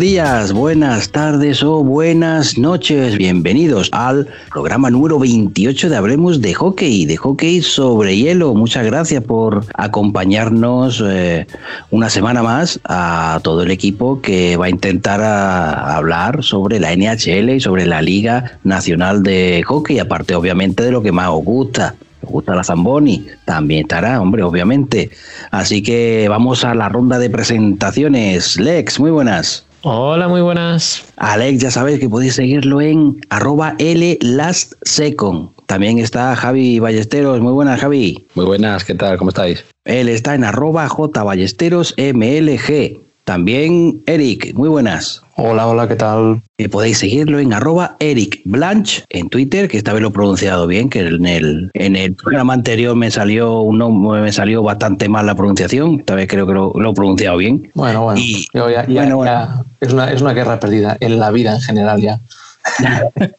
días, buenas tardes o buenas noches. Bienvenidos al programa número 28 de Hablemos de Hockey, de hockey sobre hielo. Muchas gracias por acompañarnos eh, una semana más a todo el equipo que va a intentar a, hablar sobre la NHL y sobre la Liga Nacional de Hockey, aparte obviamente de lo que más os gusta, me gusta la Zamboni, también estará, hombre, obviamente. Así que vamos a la ronda de presentaciones. Lex, muy buenas. Hola, muy buenas. Alex, ya sabéis que podéis seguirlo en arroba Second. También está Javi Ballesteros. Muy buenas, Javi. Muy buenas, ¿qué tal? ¿Cómo estáis? Él está en arroba J Ballesteros MLG. También Eric, muy buenas. Hola, hola, ¿qué tal? Y podéis seguirlo en arroba Eric Blanche en Twitter, que esta vez lo he pronunciado bien, que en el, en el programa anterior me salió un me salió bastante mal la pronunciación, esta vez creo que lo, he pronunciado bien. Bueno, bueno, es, una, es una guerra perdida en la vida en general ya.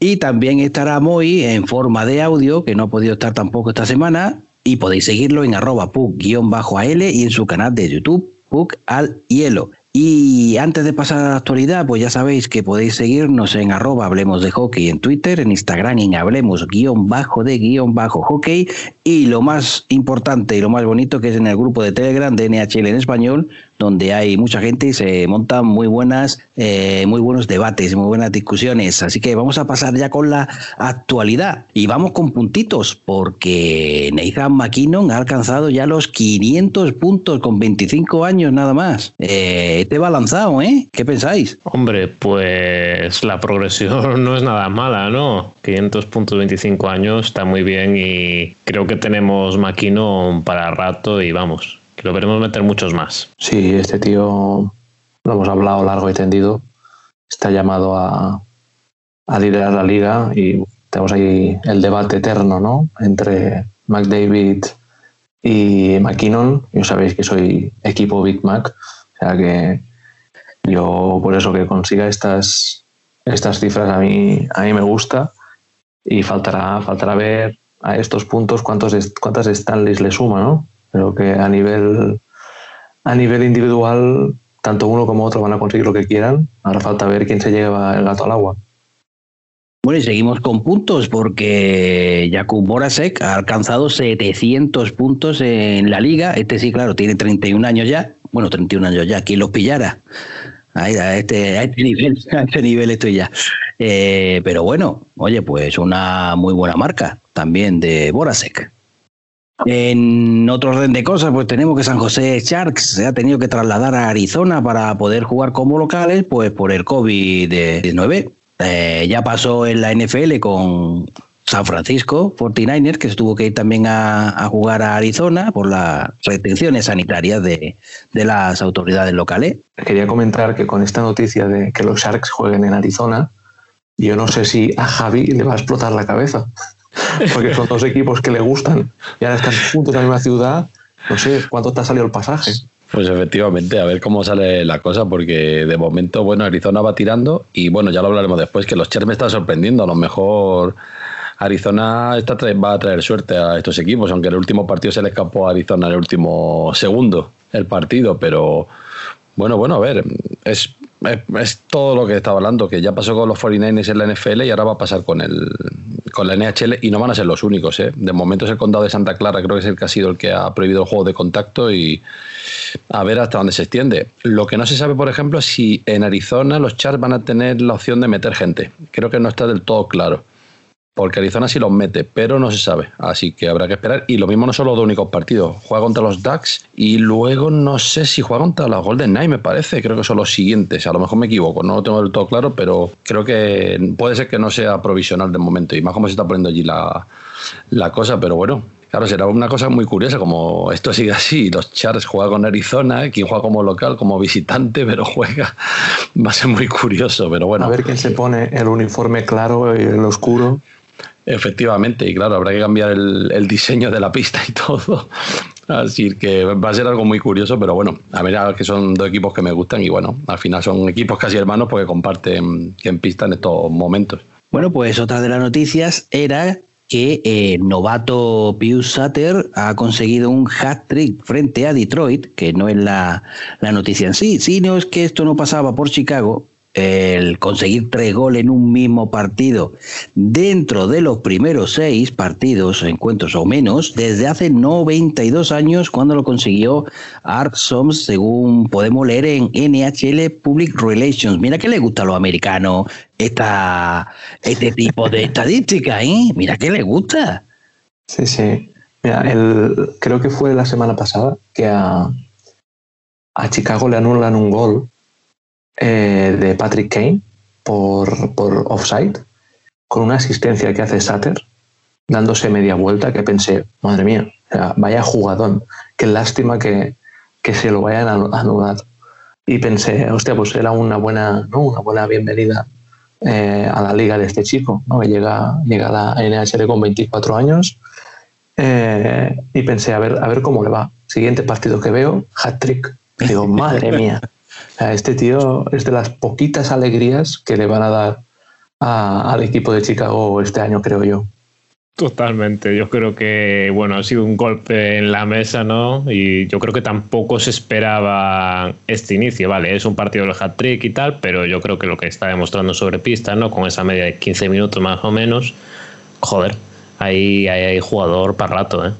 y también estará Moy en forma de audio, que no ha podido estar tampoco esta semana, y podéis seguirlo en arroba pug-al y en su canal de YouTube pug al hielo. Y antes de pasar a la actualidad, pues ya sabéis que podéis seguirnos en arroba hablemos de hockey en Twitter, en Instagram en hablemos guion bajo de guion bajo hockey y lo más importante y lo más bonito que es en el grupo de Telegram de NHL en español, donde hay mucha gente y se montan muy buenas, eh, muy buenos debates, muy buenas discusiones. Así que vamos a pasar ya con la actualidad y vamos con puntitos, porque Nathan McKinnon ha alcanzado ya los 500 puntos con 25 años nada más. Eh, este va lanzado, ¿eh? ¿Qué pensáis? Hombre, pues la progresión no es nada mala, ¿no? 500 puntos 25 años está muy bien y creo que tenemos McKinnon para rato y vamos lo veremos meter muchos más. Sí, este tío, lo hemos hablado largo y tendido, está llamado a, a liderar la liga y tenemos ahí el debate eterno, ¿no? Entre McDavid y McKinnon. Yo sabéis que soy equipo Big Mac, o sea que yo por eso que consiga estas, estas cifras a mí, a mí me gusta y faltará, faltará ver a estos puntos cuántos, cuántas Stanleys le suma, ¿no? Creo que a nivel, a nivel individual, tanto uno como otro van a conseguir lo que quieran. Ahora falta ver quién se lleva el gato al agua. Bueno, y seguimos con puntos porque Jakub Borasek ha alcanzado 700 puntos en la liga. Este sí, claro, tiene 31 años ya. Bueno, 31 años ya. ¿Quién los pillara? A este, a este nivel, a este nivel estoy ya. Eh, pero bueno, oye, pues una muy buena marca también de Borasek. En otro orden de cosas, pues tenemos que San José Sharks se ha tenido que trasladar a Arizona para poder jugar como locales, pues por el COVID-19. Eh, ya pasó en la NFL con San Francisco 49ers, que se tuvo que ir también a, jugar a Arizona por las restricciones sanitarias de, de, las autoridades locales. Quería comentar que con esta noticia de que los Sharks jueguen en Arizona, yo no sé si a Javi le va a explotar la cabeza porque son dos equipos que le gustan y ahora están juntos en la misma ciudad. No sé cuánto te ha salido el pasaje. Pues efectivamente, a ver cómo sale la cosa, porque de momento, bueno, Arizona va tirando y bueno, ya lo hablaremos después, que los Chers me están sorprendiendo. A lo mejor Arizona está, va a traer suerte a estos equipos, aunque el último partido se le escapó a Arizona en el último segundo el partido, pero bueno, bueno, a ver, es es, todo lo que estaba hablando, que ya pasó con los 49ers en la NFL y ahora va a pasar con el con la NHL y no van a ser los únicos. ¿eh? De momento es el condado de Santa Clara, creo que es el que ha sido el que ha prohibido el juego de contacto y a ver hasta dónde se extiende. Lo que no se sabe, por ejemplo, es si en Arizona los Chars van a tener la opción de meter gente. Creo que no está del todo claro porque Arizona sí los mete, pero no se sabe, así que habrá que esperar. Y lo mismo no son los dos únicos partidos, juega contra los Ducks y luego no sé si juega contra los Golden Knights, me parece, creo que son los siguientes, a lo mejor me equivoco, no lo tengo del todo claro, pero creo que puede ser que no sea provisional de momento, y más como se está poniendo allí la, la cosa, pero bueno, Claro, será una cosa muy curiosa, como esto sigue así, los Chars juegan con Arizona, quien juega como local, como visitante, pero juega, va a ser muy curioso, pero bueno. A ver quién se pone el uniforme claro y el oscuro. Efectivamente, y claro, habrá que cambiar el, diseño de la pista y todo. Así que va a ser algo muy curioso, pero bueno, a ver, que son dos equipos que me gustan y bueno, al final son equipos casi hermanos porque comparten en pista en estos momentos. Bueno, pues otra de las noticias era que el novato Pius Sutter ha conseguido un hat-trick frente a Detroit, que no es la, la noticia en sí, sino es que esto no pasaba por Chicago, el conseguir tres goles en un mismo partido dentro de los primeros seis partidos, encuentros o menos, desde hace 92 años cuando lo consiguió Art Soms, según podemos leer en NHL Public Relations. Mira que le gusta a los americanos esta, este tipo de estadística, ¿eh? Mira que le gusta. Sí, sí. Mira, el, creo que fue la semana pasada que a, a Chicago le anulan un gol eh, de Patrick Kane por, por offside, con una asistencia que hace Satter, dándose media vuelta, que pensé, madre mía, vaya jugadón, qué lástima que, que se lo vayan a anular. Y pensé, hostia, pues era una buena, ¿no? una buena bienvenida eh, a la liga de este chico, ¿no? que llega, llega a la NHL con 24 años. Eh, y pensé, a ver, a ver cómo le va. Siguiente partido que veo, hat trick. Digo, madre mía, este tío es de las poquitas alegrías que le van a dar al equipo de Chicago este año, creo yo. Totalmente. Yo creo que, bueno, ha sido un golpe en la mesa, ¿no? Y yo creo que tampoco se esperaba este inicio, ¿vale? Es un partido del hat-trick y tal, pero yo creo que lo que está demostrando sobre pista, ¿no? Con esa media de 15 minutos más o menos, joder, ahí hay jugador para rato, ¿eh?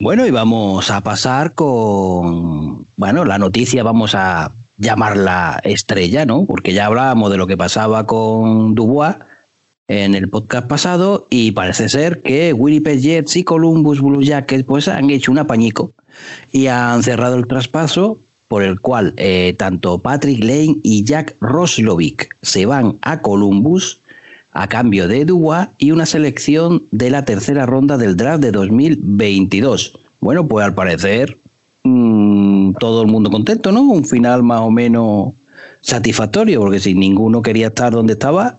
Bueno, y vamos a pasar con, bueno, la noticia, vamos a llamarla estrella, ¿no? Porque ya hablábamos de lo que pasaba con Dubois en el podcast pasado y parece ser que Winnipeg Jets y Columbus Blue Jackets pues han hecho un apañico y han cerrado el traspaso por el cual eh, tanto Patrick Lane y Jack Roslovic se van a Columbus a cambio de Dubois y una selección de la tercera ronda del draft de 2022. Bueno, pues al parecer mmm, todo el mundo contento, ¿no? Un final más o menos satisfactorio, porque si ninguno quería estar donde estaba,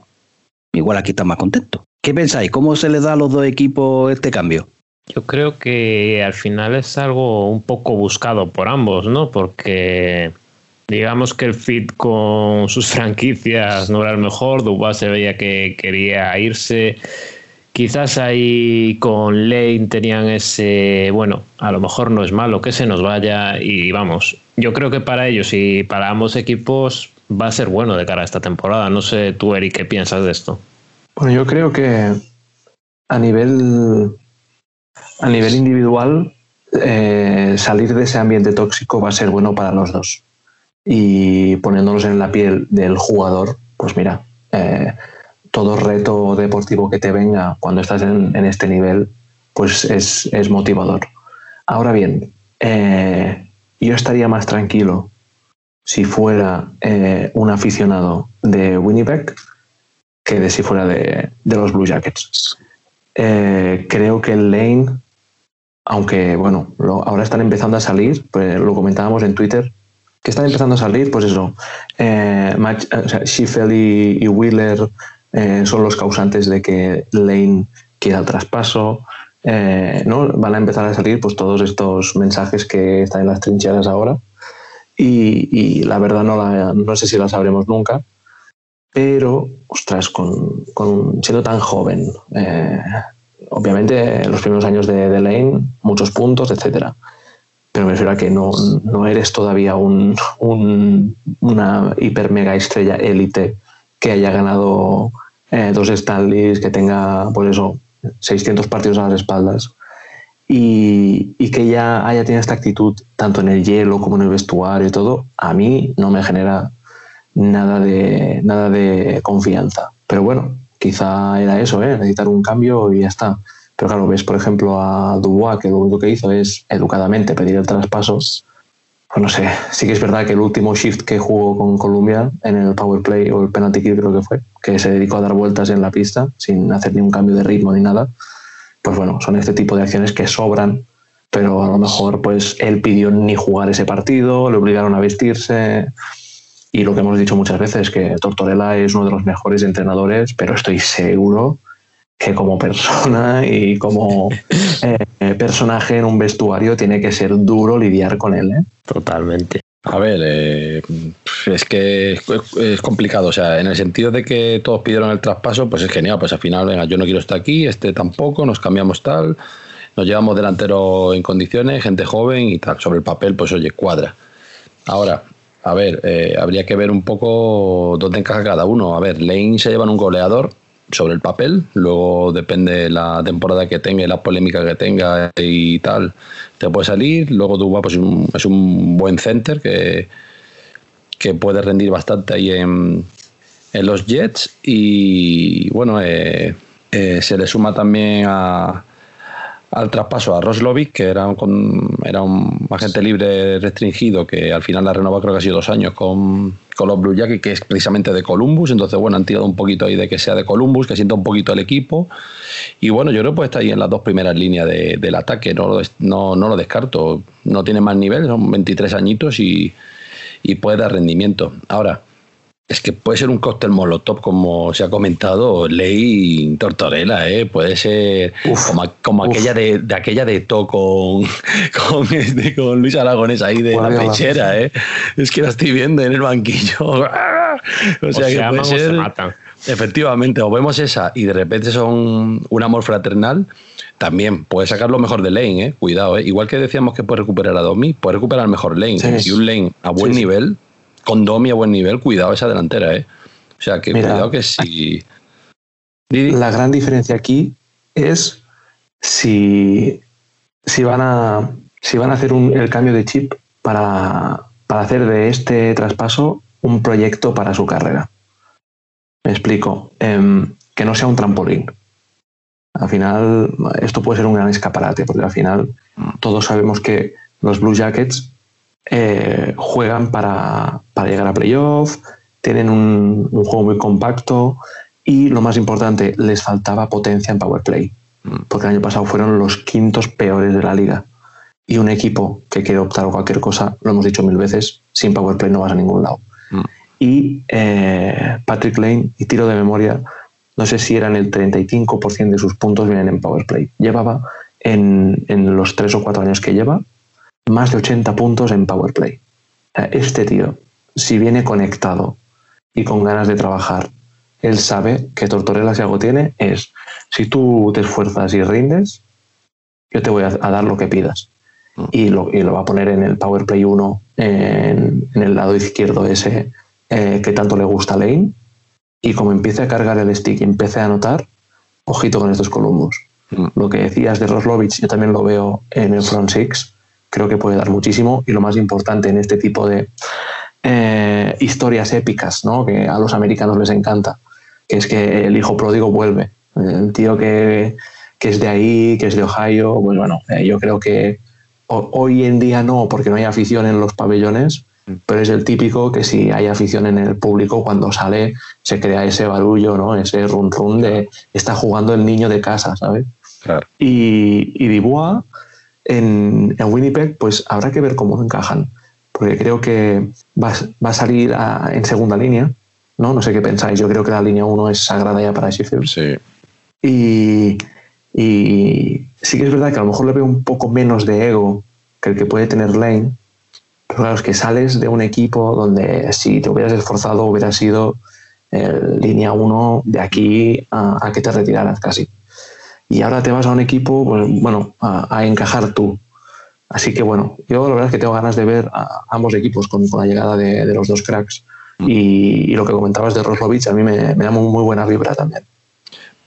igual aquí está más contento. ¿Qué pensáis? ¿Cómo se les da a los dos equipos este cambio? Yo creo que al final es algo un poco buscado por ambos, ¿no? Porque digamos que el fit con sus franquicias no era el mejor, Dubois se veía que quería irse Quizás ahí con Lane tenían ese, bueno, a lo mejor no es malo que se nos vaya y vamos, yo creo que para ellos y para ambos equipos va a ser bueno de cara a esta temporada. No sé tú, Eric, qué piensas de esto. Bueno, yo creo que a nivel, a nivel individual, eh, salir de ese ambiente tóxico va a ser bueno para los dos. Y poniéndonos en la piel del jugador, pues mira, eh, todo reto deportivo que te venga cuando estás en, este nivel, pues es, motivador. Ahora bien, eh, yo estaría más tranquilo si fuera eh, un aficionado de Winnipeg que de si fuera de, los Blue Jackets. Eh, creo que el lane, aunque bueno, ahora están empezando a salir, pues lo comentábamos en Twitter, que están empezando a salir, pues eso, eh, y, Wheeler eh, son los causantes de que Lane quiera el traspaso. Eh, ¿no? Van a empezar a salir pues, todos estos mensajes que están en las trincheras ahora. Y, la verdad no, no sé si la sabremos nunca. Pero, ostras, con, siendo tan joven, eh, obviamente los primeros años de, Lane, muchos puntos, etcétera. Pero me refiero a que no, no eres todavía un, un, una hiper mega estrella élite que haya ganado eh, dos Stanleys, que tenga, pues eso, 600 partidos a las espaldas. Y, que ya haya tenido esta actitud tanto en el hielo como en el vestuario y todo, a mí no me genera nada de, nada de confianza. Pero bueno, quizá era eso, ¿eh? necesitar un cambio y ya está. Pero claro, ves por ejemplo a Dubois, que lo único que hizo es educadamente pedir el traspaso no sé, sí que es verdad que el último shift que jugó con Colombia en el power play o el penalty kill creo que fue, que se dedicó a dar vueltas en la pista sin hacer ni un cambio de ritmo ni nada, pues bueno, son este tipo de acciones que sobran, pero a lo mejor pues él pidió ni jugar ese partido, le obligaron a vestirse y lo que hemos dicho muchas veces que Tortorella es uno de los mejores entrenadores, pero estoy seguro que como persona y como eh, personaje en un vestuario tiene que ser duro lidiar con él. ¿eh? Totalmente. A ver, eh, es que es, complicado. O sea, en el sentido de que todos pidieron el traspaso, pues es genial. Pues al final, venga, yo no quiero estar aquí, este tampoco, nos cambiamos tal, nos llevamos delantero en condiciones, gente joven y tal. Sobre el papel, pues oye, cuadra. Ahora, a ver, eh, habría que ver un poco dónde encaja cada uno. A ver, Lane se lleva un goleador sobre el papel, luego depende la temporada que tenga y la polémica que tenga y tal, te puede salir. Luego tú pues, es un buen center que, que puede rendir bastante ahí en, en los Jets. Y bueno, eh, eh, se le suma también a, al traspaso a Roslovic, que era un, era un agente libre restringido, que al final la renovó creo que ha sido dos años con, con los Blue Jackets, que es precisamente de Columbus. Entonces, bueno, han tirado un poquito ahí de que sea de Columbus, que sienta un poquito el equipo. Y bueno, yo creo que está ahí en las dos primeras líneas del ataque, no lo, no, no lo descarto. No tiene más nivel, son 23 añitos y, y puede dar rendimiento. Ahora, es que puede ser un cóctel molotov, como se ha comentado, ley tortorela, ¿eh? Puede ser como, aquella de, aquella de To con, este, con, Luis Aragones ahí de la pechera, ¿eh? Es que la estoy viendo en el banquillo. o sea que puede ser. Efectivamente, o vemos esa y de repente son un amor fraternal, también puede sacar lo mejor de Lane, ¿eh? cuidado. ¿eh? Igual que decíamos que puede recuperar a Domi, puede recuperar mejor Lane. Si un Lane a buen nivel, con Domi a buen nivel, cuidado esa delantera, ¿eh? O sea, que cuidado que si. La gran diferencia aquí es si, si, van, a, si van a hacer un, el cambio de chip para, para hacer de este traspaso un proyecto para su carrera. Me explico. Em, que no sea un trampolín. Al final, esto puede ser un gran escaparate, porque al final todos sabemos que los Blue Jackets eh, juegan para, llegar a playoff, tienen un, juego muy compacto y lo más importante, les faltaba potencia en power play, mm. porque el año pasado fueron los quintos peores de la liga. Y un equipo que quiere optar a cualquier cosa, lo hemos dicho mil veces, sin power play no vas a ningún lado. Mm. Y eh, Patrick Lane, y tiro de memoria, no sé si eran el 35% de sus puntos vienen en power play. Llevaba en, en los tres o cuatro años que lleva, más de 80 puntos en Power Play. Este tío, si viene conectado y con ganas de trabajar, él sabe que Tortorella si algo tiene es, si tú te esfuerzas y rindes, yo te voy a, dar lo que pidas. Mm. Y lo, y lo, va a poner en el Power Play 1, en, el lado izquierdo ese eh, que tanto le gusta a Lane. Y como empiece a cargar el stick y empiece a anotar, ojito con estos Columbus. Mm. Lo que decías de Roslovich, yo también lo veo en el Front Six creo que puede dar muchísimo y lo más importante en este tipo de eh, historias épicas, ¿no? que a los americanos les encanta, que es que el hijo pródigo vuelve, el tío que, es de ahí, que es de Ohio, pues bueno, eh, yo creo que hoy en día no, porque no hay afición en los pabellones, pero es el típico que si hay afición en el público, cuando sale se crea ese barullo, ¿no? ese run run de está jugando el niño de casa, ¿sabes? Y, y Dubois, en, Winnipeg, pues habrá que ver cómo encajan, porque creo que va, a salir en segunda línea, ¿no? No sé qué pensáis, yo creo que la línea 1 es sagrada ya para Sheffield. Sí. Y, y sí que es verdad que a lo mejor le veo un poco menos de ego que el que puede tener Lane, pero claro, es que sales de un equipo donde si te hubieras esforzado hubiera sido línea 1 de aquí a, a que te retiraras casi y ahora te vas a un equipo, pues, bueno, a, encajar tú. Así que bueno, yo la verdad es que tengo ganas de ver a ambos equipos con, la llegada de, los dos cracks. Mm. Y, lo que comentabas de Roslovich a mí me, da muy, buena vibra también.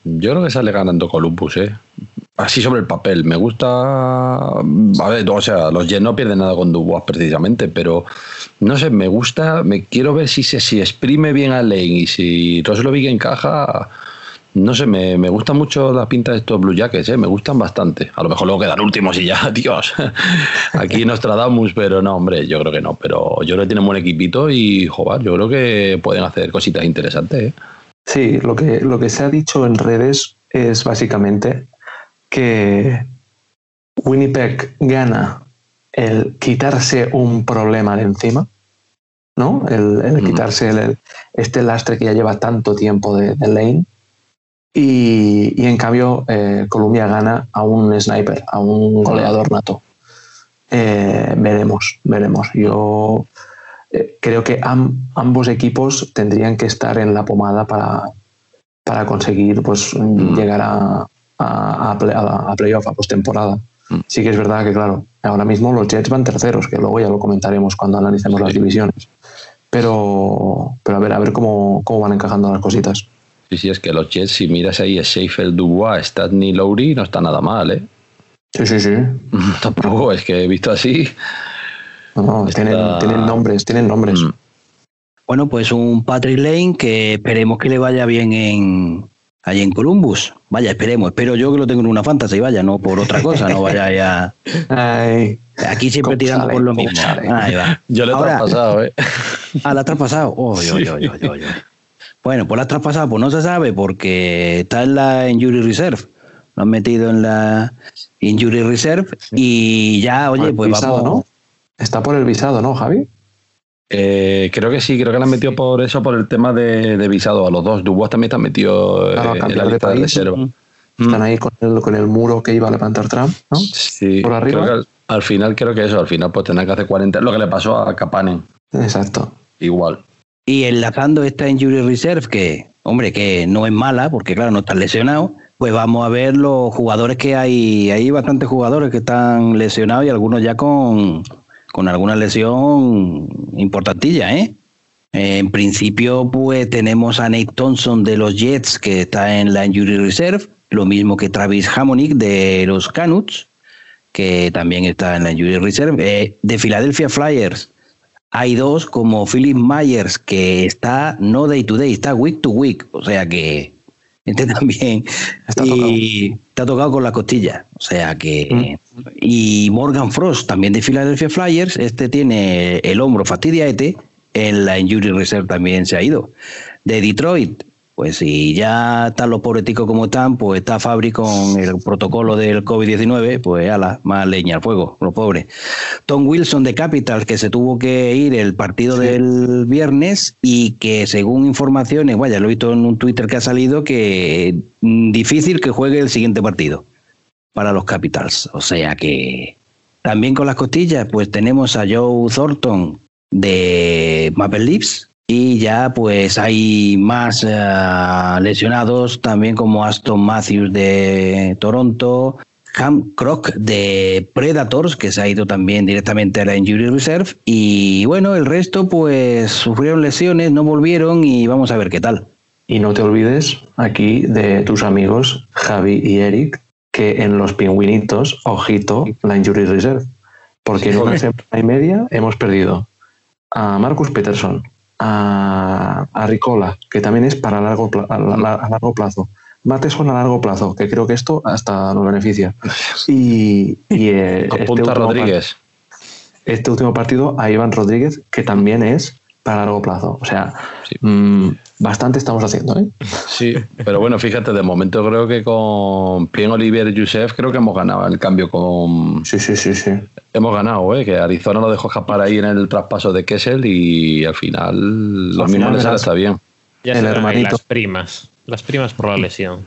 Yo creo que sale ganando Columbus, ¿eh? Así sobre el papel. Me gusta. A ver, o sea, los Jets no pierden nada con Dubois precisamente, pero no sé, me gusta. Me quiero ver si se si exprime bien a Lane y si Roslovich encaja no sé, me, me gusta mucho la pinta de estos Blue Jackets, ¿eh? me gustan bastante. A lo mejor luego quedan últimos y ya, Dios. Aquí Nostradamus, pero no, hombre, yo creo que no. Pero yo creo que tienen buen equipito y, joder, yo creo que pueden hacer cositas interesantes. ¿eh? Sí, lo que, lo que se ha dicho en redes es básicamente que Winnipeg gana el quitarse un problema de encima, ¿no? El, quitarse el, este lastre que ya lleva tanto tiempo de, de Lane y, en cambio, eh, Colombia gana a un sniper, a un goleador nato. eh, veremos, veremos. Yo eh, creo que ambos equipos tendrían que estar en la pomada para, para conseguir pues, mm. llegar a, a, a, playoff, a postemporada. Mm. Sí que es verdad que, claro, ahora mismo los Jets van terceros, que luego ya lo comentaremos cuando analicemos las divisiones. Pero, pero a ver, a ver cómo, cómo van encajando las cositas. Sí, sí, es que los Jets, si miras ahí, es Sheffield, Dubois, Statney, Lowry, no está nada mal, ¿eh? Sí, sí, sí. Tampoco, es que he visto así. No, tienen, nombres, tienen nombres. Mm. Bueno, pues un Patrick Lane que esperemos que le vaya bien en allí en Columbus. Vaya, esperemos. Espero yo que lo tengo en una fantasy, vaya, no por otra cosa, no vaya ya. Aquí siempre tirando por lo mismo. Ahí va. Yo le he traspasado, ¿eh? Ah, la has traspasado. Oh, yo, yo, yo, yo, Bueno, pues la has traspasado, pues no se sabe porque está en la Injury Reserve. Lo han metido en la Injury Reserve y ya, oye, pues visado, vamos. ¿no? Está por el visado, ¿no, Javi? Eh, creo que sí, creo que la han metido por eso, por el tema de, visado a los dos. Dubois también está metido eh, en la lista de, reserva. Mm. Están ahí con el, con el muro que iba a levantar Trump, ¿no? Sí, por arriba. al, final creo que eso, al final pues tendrá que hacer 40, lo que le pasó a Kapanen. Exacto. Igual. Y enlazando esta Injury Reserve, que, hombre, que no es mala, porque claro, no está lesionado, pues vamos a ver los jugadores que hay. Hay bastantes jugadores que están lesionados y algunos ya con, con alguna lesión importantilla, ¿eh? En principio, pues tenemos a Nate Thompson de los Jets, que está en la Injury Reserve, lo mismo que Travis Hammonick de los Canuts, que también está en la Injury Reserve. Eh, de Philadelphia Flyers, hay dos, como Philip Myers, que está no day to day, está week to week, o sea que este también. Está y está tocado con la costilla. O sea que. Mm. Y Morgan Frost, también de Philadelphia Flyers, este tiene el hombro fastidiaete. En la Injury Reserve también se ha ido. De Detroit, pues si ya están los pobreticos como están, pues está Fabri con el protocolo del COVID-19, pues ala, más leña al fuego, los pobres. Tom Wilson de Capitals, que se tuvo que ir el partido del viernes y que según informaciones, vaya, lo he visto en un Twitter que ha salido, que mm, difícil que juegue el siguiente partido para los Capitals. O sea que también con las costillas, pues tenemos a Joe Thornton de Maple Leafs, y ya pues hay más eh, lesionados también como Aston Matthews de Toronto, Ham Croc de Predators, que se ha ido también directamente a la Injury Reserve. Y bueno, el resto pues sufrieron lesiones, no volvieron y vamos a ver qué tal. Y no te olvides aquí de tus amigos Javi y Eric, que en los pingüinitos, ojito, la Injury Reserve. Porque en una semana y media hemos perdido a Marcus Peterson, a, Ricola, que también es para largo, a, largo plazo. Mateson a largo plazo, que creo que esto hasta nos beneficia. Y, y eh, este Rodríguez. Este último partido a Iván Rodríguez, que también es para largo plazo. O sea, mm, bastante estamos haciendo. ¿eh? Sí, pero bueno, fíjate, de momento creo que con Plien Olivier y Youssef creo que hemos ganado el cambio con. Sí, sí, sí, sí. Hemos ganado, ¿eh? que Arizona lo dejó escapar ahí en el traspaso de Kessel y al final los mismos les está bien. Ya el hermanito. Las primas, las primas por la lesión.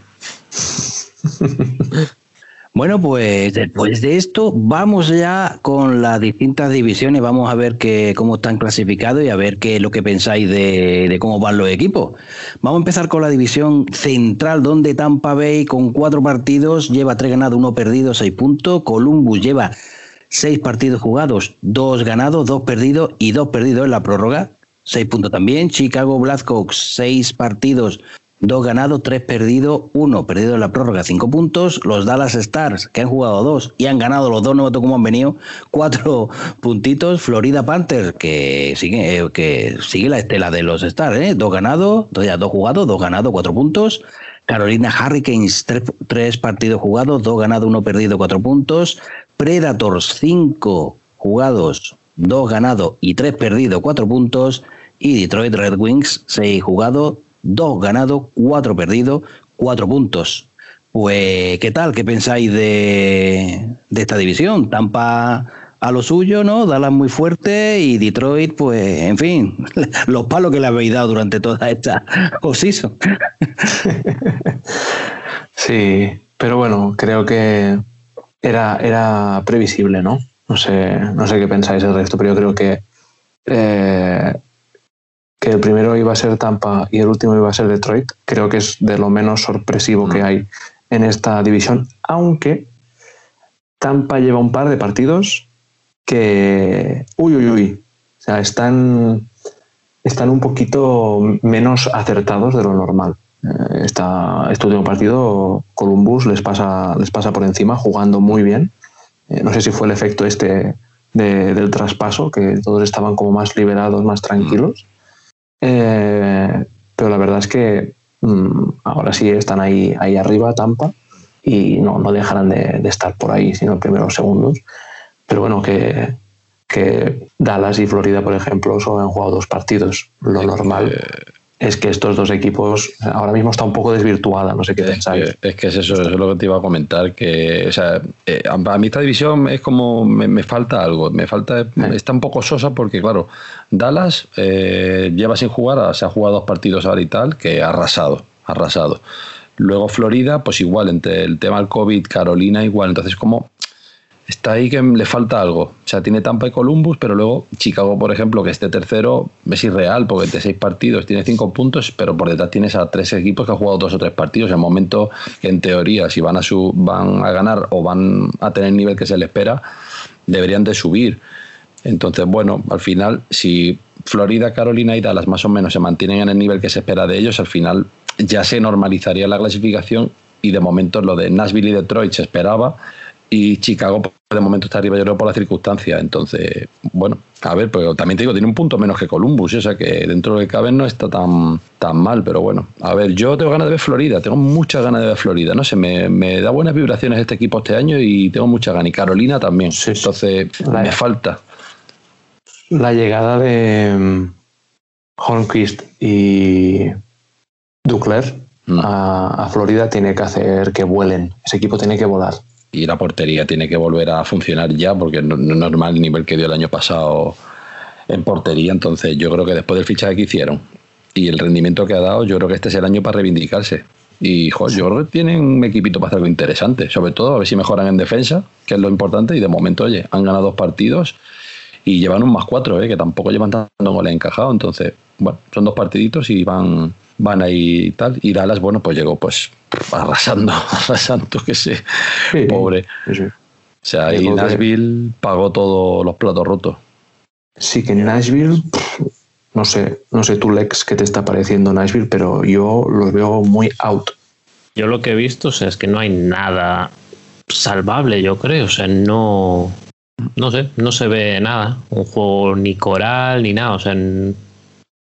Bueno, pues después de esto vamos ya con las distintas divisiones, vamos a ver que, cómo están clasificados y a ver qué lo que pensáis de, cómo van los equipos. Vamos a empezar con la división central, donde Tampa Bay con cuatro partidos lleva tres ganados, uno perdido, seis puntos. Columbus lleva seis partidos jugados, dos ganados, dos perdidos y dos perdidos en la prórroga, seis puntos también. Chicago Blackhawks, seis partidos, Dos ganados, tres perdidos, uno perdido en la prórroga, cinco puntos. Los Dallas Stars, que han jugado dos y han ganado los dos, no me cómo han venido, cuatro puntitos. Florida Panthers, que sigue, eh, que sigue la estela de los Stars, ¿eh? dos ganados, dos, dos jugados, dos ganados, cuatro puntos. Carolina Hurricanes, tres, tres partidos jugados, dos ganados, uno perdido, cuatro puntos. Predators, cinco jugados, dos ganados y tres perdidos, cuatro puntos. Y Detroit Red Wings, seis jugados, dos ganados, cuatro perdidos, cuatro puntos. Pues, ¿qué tal? ¿Qué pensáis de, esta división? Tampa a lo suyo, ¿no? Dallas muy fuerte y Detroit, pues, en fin, los palos que le habéis dado durante toda esta osiso. Sí, pero bueno, creo que era, era previsible, ¿no? No sé, no sé qué pensáis el resto, pero yo creo que, eh, que el primero iba a ser Tampa y el último iba a ser Detroit. Creo que es de lo menos sorpresivo que hay en esta división, aunque Tampa lleva un par de partidos que, uy, uy, uy, o sea, están, están un poquito menos acertados de lo normal. Eh, esta, este último partido, Columbus les pasa, les pasa por encima, jugando muy bien. Eh, no sé si fue el efecto este del traspaso, que todos estaban como más liberados, más tranquilos. Eh, pero la verdad es que mm, ahora sí están ahí, ahí arriba, Tampa, y no, no dejarán de, de estar por ahí, sino primeros segundos. Pero bueno, que, que Dallas y Florida, por ejemplo, solo han jugado dos partidos. Lo normal es que estos dos equipos ahora mismo está un poco desvirtuada, no sé qué pensáis. Es que es eso, eso es lo que te iba a comentar, que o sea, eh, a mí esta división es como me, falta algo, me falta, está un poco sosa porque claro, Dallas eh, lleva sin jugar, se ha jugado dos partidos ahora y tal, que ha arrasado, arrasado. Luego Florida, pues igual, entre el tema del COVID, Carolina igual, entonces como está ahí que le falta algo. O sea, tiene Tampa y Columbus, pero luego Chicago, por ejemplo, que este tercero es irreal, porque de seis partidos tiene cinco puntos, pero por detrás tienes a tres equipos que han jugado dos o tres partidos. En momento en teoría, si van a, su, van a ganar o van a tener el nivel que se les espera, deberían de subir. Entonces, bueno, al final, si Florida, Carolina y Dallas más o menos se mantienen en el nivel que se espera de ellos, al final ya se normalizaría la clasificación y de momento lo de Nashville y Detroit se esperaba y Chicago pues, de momento está arriba yo creo por las circunstancias. Entonces bueno a ver pero también te digo tiene un punto menos que Columbus o sea que dentro de lo que cabe no está tan tan mal pero bueno. A ver yo tengo ganas de ver Florida tengo muchas ganas de ver Florida no sé me, da buenas vibraciones este equipo este año y tengo muchas ganas y Carolina también. Entonces me falta. La llegada de mm, Holmquist y Ducler mm. a, a Florida tiene que hacer que vuelen ese equipo tiene que volar y la portería tiene que volver a funcionar ya porque no, es normal el nivel que dio el año pasado en portería. Entonces yo creo que después del fichaje que hicieron y el rendimiento que ha dado, yo creo que este es el año para reivindicarse. Y jo, yo creo que tienen un equipito para hacer algo interesante, sobre todo a ver si mejoran en defensa, que es lo importante. Y de momento, oye, han ganado dos partidos y llevan un más cuatro, ¿eh? que tampoco llevan tanto goles encajados. Entonces, bueno, son dos partiditos y van, van ahí y tal. Y Dallas, bueno, pues llegó pues arrasando, arrasando, que sé, pobre. O sea, y Nashville pagó todos los platos rotos. Sí, que en Nashville, no sé, no sé tú, Lex, qué te está pareciendo Nashville, pero yo lo veo muy out. Yo lo que he visto o sea, es que no hay nada salvable, yo creo. O sea, no. No sé, no se ve nada. Un juego ni coral ni nada. O sea,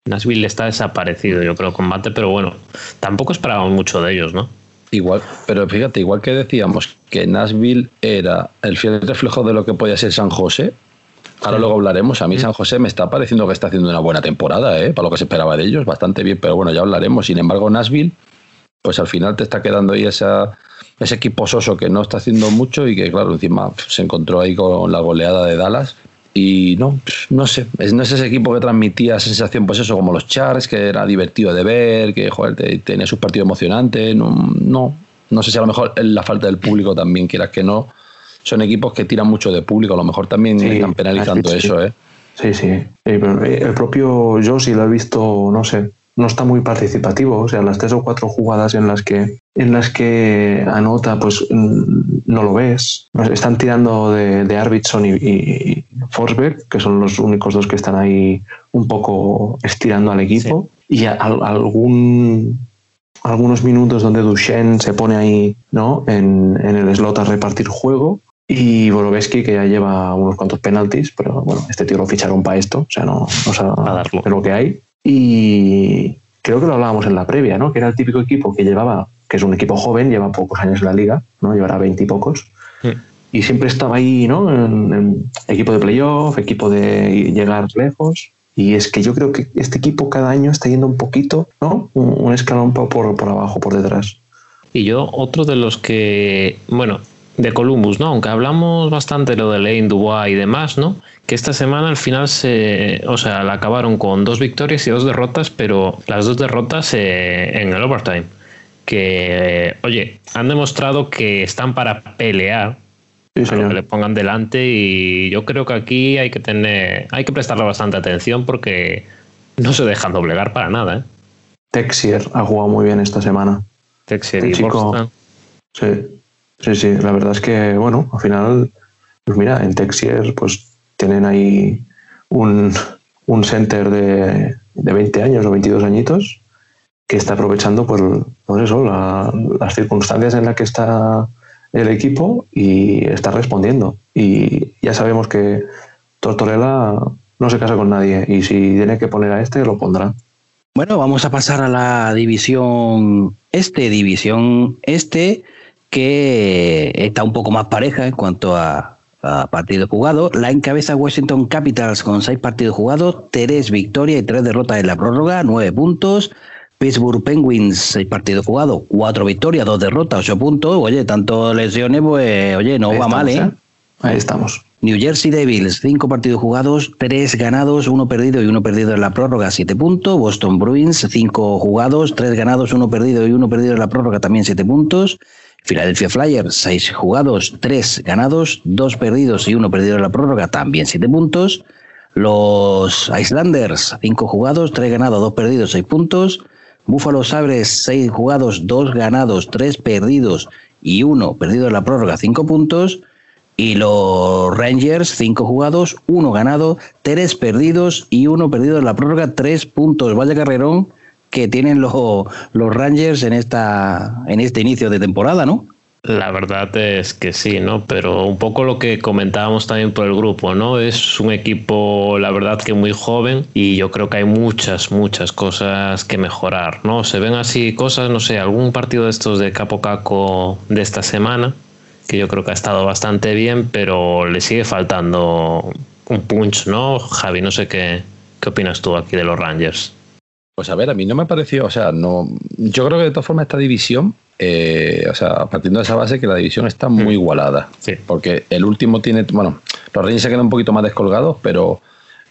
Nashville está desaparecido, yo creo, combate, pero bueno, tampoco esperábamos mucho de ellos, ¿no? Igual, pero fíjate, igual que decíamos que Nashville era el fiel reflejo de lo que podía ser San José, ahora luego hablaremos. A mí San José me está pareciendo que está haciendo una buena temporada, ¿eh? para lo que se esperaba de ellos, bastante bien, pero bueno, ya hablaremos. Sin embargo, Nashville, pues al final te está quedando ahí esa, ese equipo soso que no está haciendo mucho y que, claro, encima se encontró ahí con la goleada de Dallas y no, no sé, no es ese equipo que transmitía sensación, pues eso, como los Chars, que era divertido de ver, que joder, tenía sus partidos emocionantes. No, no, no sé si a lo mejor la falta del público también, quieras que no. Son equipos que tiran mucho de público, a lo mejor también están penalizando eso, ¿eh? Sí, sí. El propio sí lo he visto, no sé, no está muy participativo. O sea, las tres o cuatro jugadas en las que, en las que anota, pues no lo ves. Están tirando de, de Arvidsson y, Forsberg, que son los únicos dos que están ahí un poco estirando al equipo. Y algún algunos minutos donde Duchenne se pone ahí ¿no? en, en el slot a repartir juego y Boroveski, que ya lleva unos cuantos penaltis, pero bueno, este tío lo ficharon para esto, o sea, no, no sabe lo que hay. Y creo que lo hablábamos en la previa, ¿no? Que era el típico equipo que llevaba, que es un equipo joven, lleva pocos años en la liga, ¿no? Llevará veinte y pocos. Y siempre estaba ahí, ¿no? En, equipo de playoff, equipo de llegar lejos. Y es que yo creo que este equipo cada año está yendo un poquito, ¿no? Un, escalón por, por abajo, por detrás. Y yo, otro de los que, bueno, de Columbus, ¿no? Aunque hablamos bastante de lo de Lane, Dubois y demás, ¿no? Que esta semana al final se, o sea, la acabaron con dos victorias y dos derrotas, pero las dos derrotas eh, en el overtime. Que, oye, han demostrado que están para pelear que le pongan delante y yo creo que aquí hay que tener, hay que prestarle bastante atención porque no se dejan doblegar para nada. ¿eh? Texier ha jugado muy bien esta semana. Texier y chico, Sí, sí, sí. La verdad es que, bueno, al final, pues mira, en Texier pues tienen ahí un, un center de, de 20 años o 22 añitos que está aprovechando pues, no eso, las circunstancias en las que está el equipo y está respondiendo. Y ya sabemos que Tortorella no se casa con nadie y si tiene que poner a este, lo pondrá. Bueno, vamos a pasar a la división este, división este, que está un poco más pareja en cuanto a, a partidos jugados. La encabeza Washington Capitals con seis partidos jugados, tres victorias y tres derrotas en la prórroga, nueve puntos. Pittsburgh Penguins, seis partidos jugados, cuatro victorias, dos derrotas, ocho puntos. Oye, tanto lesiones, pues, oye, no va mal, ¿eh? ¿eh? Ahí estamos. New Jersey Devils, cinco partidos jugados, tres ganados, uno perdido y uno perdido en la prórroga, siete puntos. Boston Bruins, cinco jugados, tres ganados, uno perdido y uno perdido en la prórroga, también siete puntos. Philadelphia Flyers, seis jugados, tres ganados, dos perdidos y uno perdido en la prórroga, también siete puntos. Los Islanders, cinco jugados, tres ganados, dos perdidos, seis puntos. Buffalo Sabres, seis jugados, dos ganados, tres perdidos y uno perdido en la prórroga, cinco puntos. Y los Rangers, cinco jugados, uno ganado, tres perdidos y uno perdido en la prórroga, tres puntos. Vaya carrerón que tienen los, los Rangers en, esta, en este inicio de temporada, ¿no? La verdad es que sí, ¿no? Pero un poco lo que comentábamos también por el grupo, ¿no? Es un equipo, la verdad, que muy joven y yo creo que hay muchas, muchas cosas que mejorar, ¿no? Se ven así cosas, no sé, algún partido de estos de Capo Caco de esta semana, que yo creo que ha estado bastante bien, pero le sigue faltando un punch, ¿no? Javi, no sé qué, qué opinas tú aquí de los Rangers. Pues a ver, a mí no me pareció, o sea, no, yo creo que de todas formas esta división eh, o sea, partiendo de esa base que la división está muy mm. igualada. Porque el último tiene, bueno, los Reyes se quedan un poquito más descolgados, pero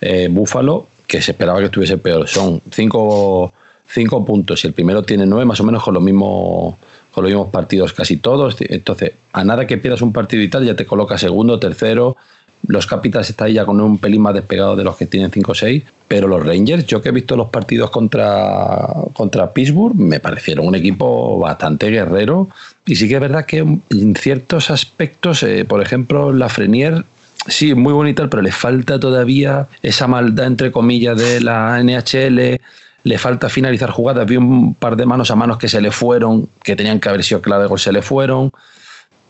eh, Búfalo, que se esperaba que estuviese peor, son cinco, cinco puntos y el primero tiene nueve, más o menos con los mismos con los mismos partidos casi todos. Entonces, a nada que pierdas un partido y tal, ya te coloca segundo, tercero, los Capitals están ya con un pelín más despegado de los que tienen 5-6, pero los Rangers, yo que he visto los partidos contra, contra Pittsburgh, me parecieron un equipo bastante guerrero. Y sí que es verdad que en ciertos aspectos, eh, por ejemplo, la Frenier sí, muy bonita, pero le falta todavía esa maldad, entre comillas, de la NHL. Le falta finalizar jugadas. Vi un par de manos a manos que se le fueron, que tenían que haber sido clave, se le fueron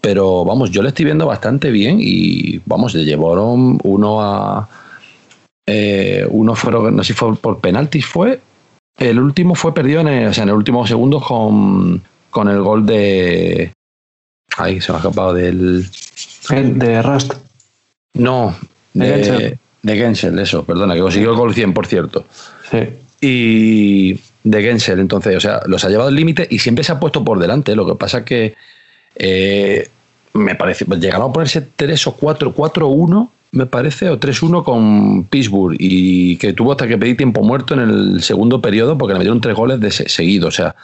pero vamos, yo le estoy viendo bastante bien y vamos, le llevaron uno a. Eh, uno fueron, no sé si fue por penaltis, fue. El último fue perdido en el, o sea, en el último segundo con, con el gol de. Ay, se me ha escapado del. De Rust. No, de, de Gensel. eso, perdona, que consiguió el gol 100, por cierto. Sí. Y de Gensel, entonces, o sea, los ha llevado al límite y siempre se ha puesto por delante. Lo que pasa es que eh, me parece, pues llegaron a ponerse 3 o 4, 4-1, me parece, o 3-1 con Pittsburgh, y que tuvo hasta que pedir tiempo muerto en el segundo periodo porque le metieron tres goles de seguido. O sea,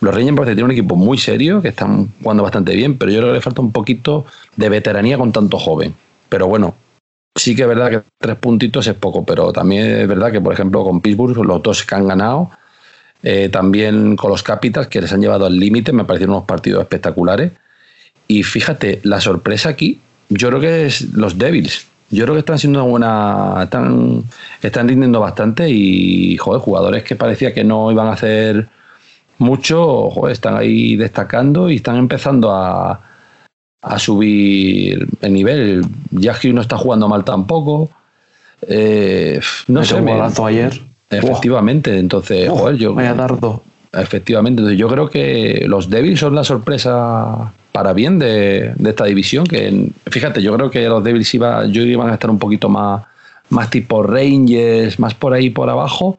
los Reyes parece que tienen un equipo muy serio, que están jugando bastante bien, pero yo creo que le falta un poquito de veteranía con tanto joven. Pero bueno, sí que es verdad que tres puntitos es poco, pero también es verdad que, por ejemplo, con Pittsburgh, los dos que han ganado, eh, también con los Capitals, que les han llevado al límite, me parecieron unos partidos espectaculares. Y fíjate, la sorpresa aquí, yo creo que es los Devils. Yo creo que están siendo una buena. Están, están rindiendo bastante y, joder, jugadores que parecía que no iban a hacer mucho, joder, están ahí destacando y están empezando a, a subir el nivel. Yagi no está jugando mal tampoco. Eh, no sé. Un ayer. Efectivamente, entonces, joder, yo. Vaya dardo. Efectivamente, yo creo que los Devils son la sorpresa para bien de, esta división. Que fíjate, yo creo que los Devils iba, yo iban a estar un poquito más, más tipo Rangers, más por ahí por abajo.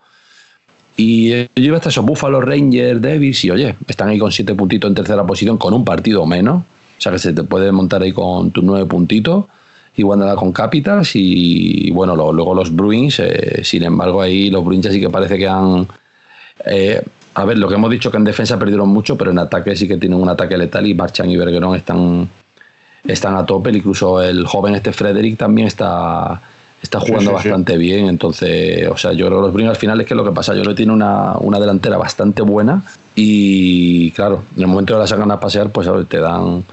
Y yo iba hasta esos Buffalo Rangers, Devils, y oye, están ahí con siete puntitos en tercera posición, con un partido menos. O sea que se te puede montar ahí con tus nueve puntitos. Igual nada con Capitals y bueno, luego, los Bruins, eh, sin embargo ahí los Bruins sí que parece que han eh, a ver, lo que hemos dicho que en defensa perdieron mucho, pero en ataque sí que tienen un ataque letal y Barchan y Bergeron están, están a tope, incluso el joven este Frederick también está, está jugando bastante bien, entonces, o sea, yo creo que los Brewers al final es que lo que pasa, yo creo que tiene una, una delantera bastante buena y claro, en el momento de la sacan a pasear, pues te dan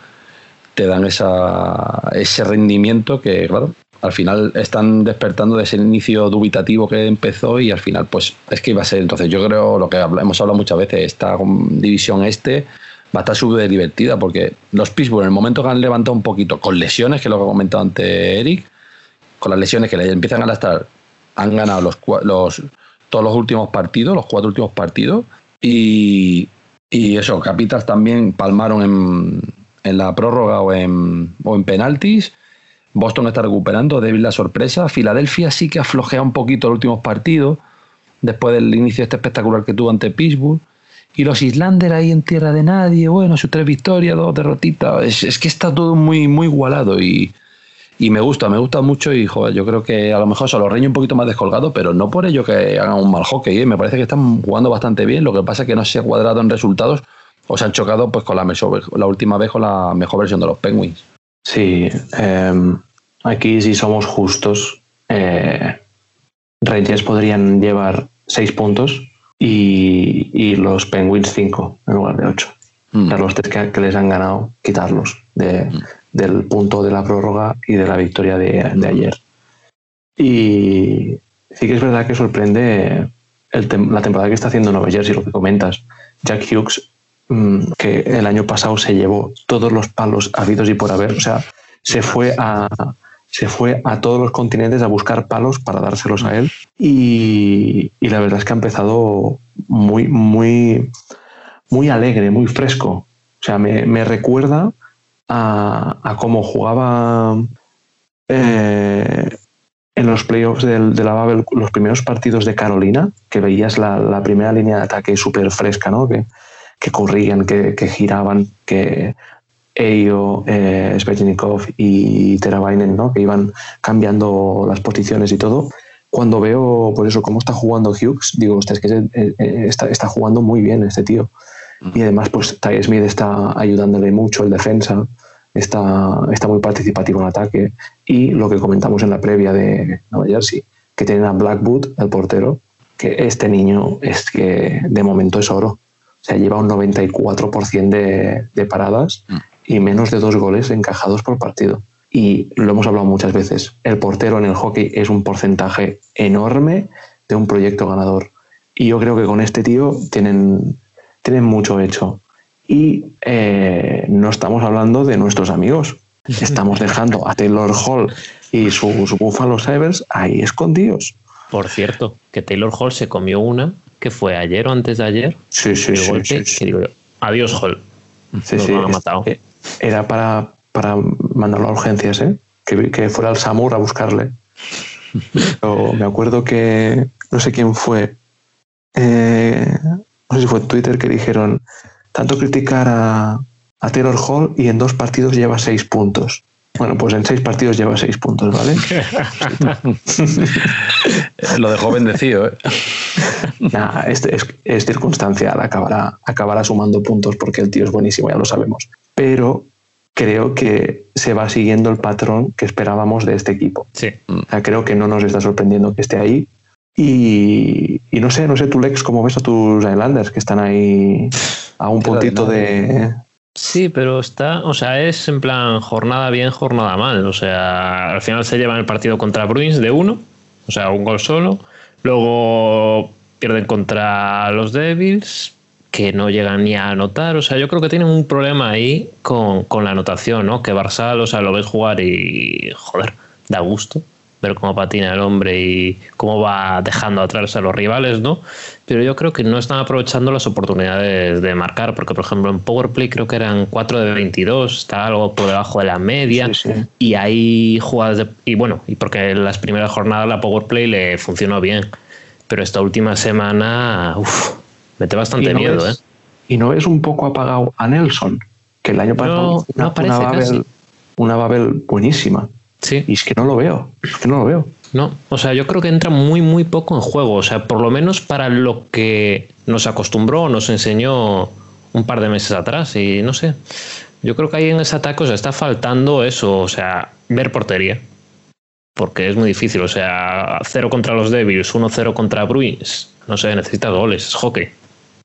te dan esa, ese rendimiento que, claro, al final están despertando de ese inicio dubitativo que empezó y al final, pues es que iba a ser. Entonces, yo creo lo que hemos hablado muchas veces, esta división este va a estar súper divertida porque los Pittsburgh, en el momento que han levantado un poquito con lesiones, que es lo que ha comentado antes Eric, con las lesiones que le empiezan a lastar, han ganado los, los, todos los últimos partidos, los cuatro últimos partidos y, y eso, Capitals también palmaron en en la prórroga o en, o en penaltis. Boston está recuperando, débil la sorpresa. Filadelfia sí que aflojea un poquito los últimos partidos, después del inicio este espectacular que tuvo ante Pittsburgh. Y los Islanders ahí en tierra de nadie, bueno, sus tres victorias, dos derrotitas. Es, que está todo muy, muy igualado y, me gusta, me gusta mucho y joder, yo creo que a lo mejor se lo reño un poquito más descolgado, pero no por ello que hagan un mal hockey, ¿eh? me parece que están jugando bastante bien, lo que pasa es que no se ha cuadrado en resultados o se han chocado pues con la, la última vez con la mejor versión de los Penguins. Sí, em, aquí si somos justos, eh, Rangers podrían llevar seis puntos y, los Penguins cinco en lugar de ocho. Mm. los tres que, les han ganado, quitarlos de, mm. del punto de la prórroga y de la victoria de, ayer. Y sí que es verdad que sorprende la temporada que está haciendo Nueva Jersey, lo que comentas. Jack Hughes Mm, que el año pasado se llevó todos los palos habidos y por haber. O sea, se fue a, se fue a todos los continentes a buscar palos para dárselos a él. Y, la verdad es que ha empezado muy, muy, muy alegre, muy fresco. O sea, me, recuerda a, cómo jugaba eh, en los playoffs de la Babel, los primeros partidos de Carolina, que veías la, la primera línea de ataque súper fresca, ¿no? Que, que corrían, que, giraban, que Eio, eh, y Teravainen, ¿no? que iban cambiando las posiciones y todo. Cuando veo, por eso, cómo está jugando Hughes, digo, es que eh, eh, está, está, jugando muy bien este tío. Y además, pues Ty Smith está ayudándole mucho el defensa, está, está muy participativo en ataque. Y lo que comentamos en la previa de Nueva Jersey, que tienen a Blackwood, el portero, que este niño es que de momento es oro se lleva un 94% de, de paradas mm. Y menos de dos goles encajados por partido. Y lo hemos hablado muchas veces, el portero en el hockey es un porcentaje enorme de un proyecto ganador. Y yo creo que con este tío tienen, tienen mucho hecho. Y eh, no estamos hablando de nuestros amigos. Estamos dejando a Taylor Hall y su, su Buffalo Sabres ahí escondidos. Por cierto, que Taylor Hall se comió una que fue ayer o antes de ayer. Sí, sí, sí, Adiós, Hall. Sí, sí. Ha matado. Eh, era para, para mandarlo a urgencias, ¿eh? Que, que fuera al SAMUR a buscarle. me acuerdo que no sé quién fue. Eh, no sé si fue Twitter que dijeron tanto criticar a, a Taylor Hall y en dos partidos lleva seis puntos. Bueno, pues en seis partidos lleva seis puntos, ¿vale? Lo dejó bendecido, ¿eh? Nah, es, es, circunstancial, acabará, acabará sumando puntos porque el tío es buenísimo, ya lo sabemos. Pero creo que se va siguiendo el patrón que esperábamos de este equipo. Sí. creo que no nos está sorprendiendo que esté ahí. Y, no sé, no sé tú, Lex, cómo ves a tus Islanders que están ahí a un puntito de, Sí, pero está, o sea, es en plan jornada bien, jornada mal. O sea, al final se llevan el partido contra Bruins de uno, o sea, un gol solo. Luego pierden contra los Devils, que no llegan ni a anotar. O sea, yo creo que tienen un problema ahí con, con la anotación, ¿no? Que Barsal, o sea, lo ves jugar y, joder, da gusto ver cómo patina el hombre y cómo va dejando atrás a los rivales, ¿no? Pero yo creo que no están aprovechando las oportunidades de marcar, porque por ejemplo en Powerplay creo que eran 4 de 22, está algo por debajo de la media, y hay jugadas de, y bueno, y porque en las primeras jornadas la Powerplay le funcionó bien, pero esta última semana, uff, mete bastante miedo, ¿eh? Y no es un poco apagado a Nelson, que el año pasado no, una, una Babel buenísima. Sí. Y es que no lo veo, es que no lo veo. No, o sea, yo creo que entra muy, muy poco en juego. O sea, por lo menos para lo que nos acostumbró, nos enseñó un par de meses atrás. Y no sé, Yo creo que ahí en ese ataque está faltando eso, o sea, ver portería. Porque es muy difícil, o sea, cero contra los Devils, 1-0 contra Bruins. No sé, necesitas goles, es hockey.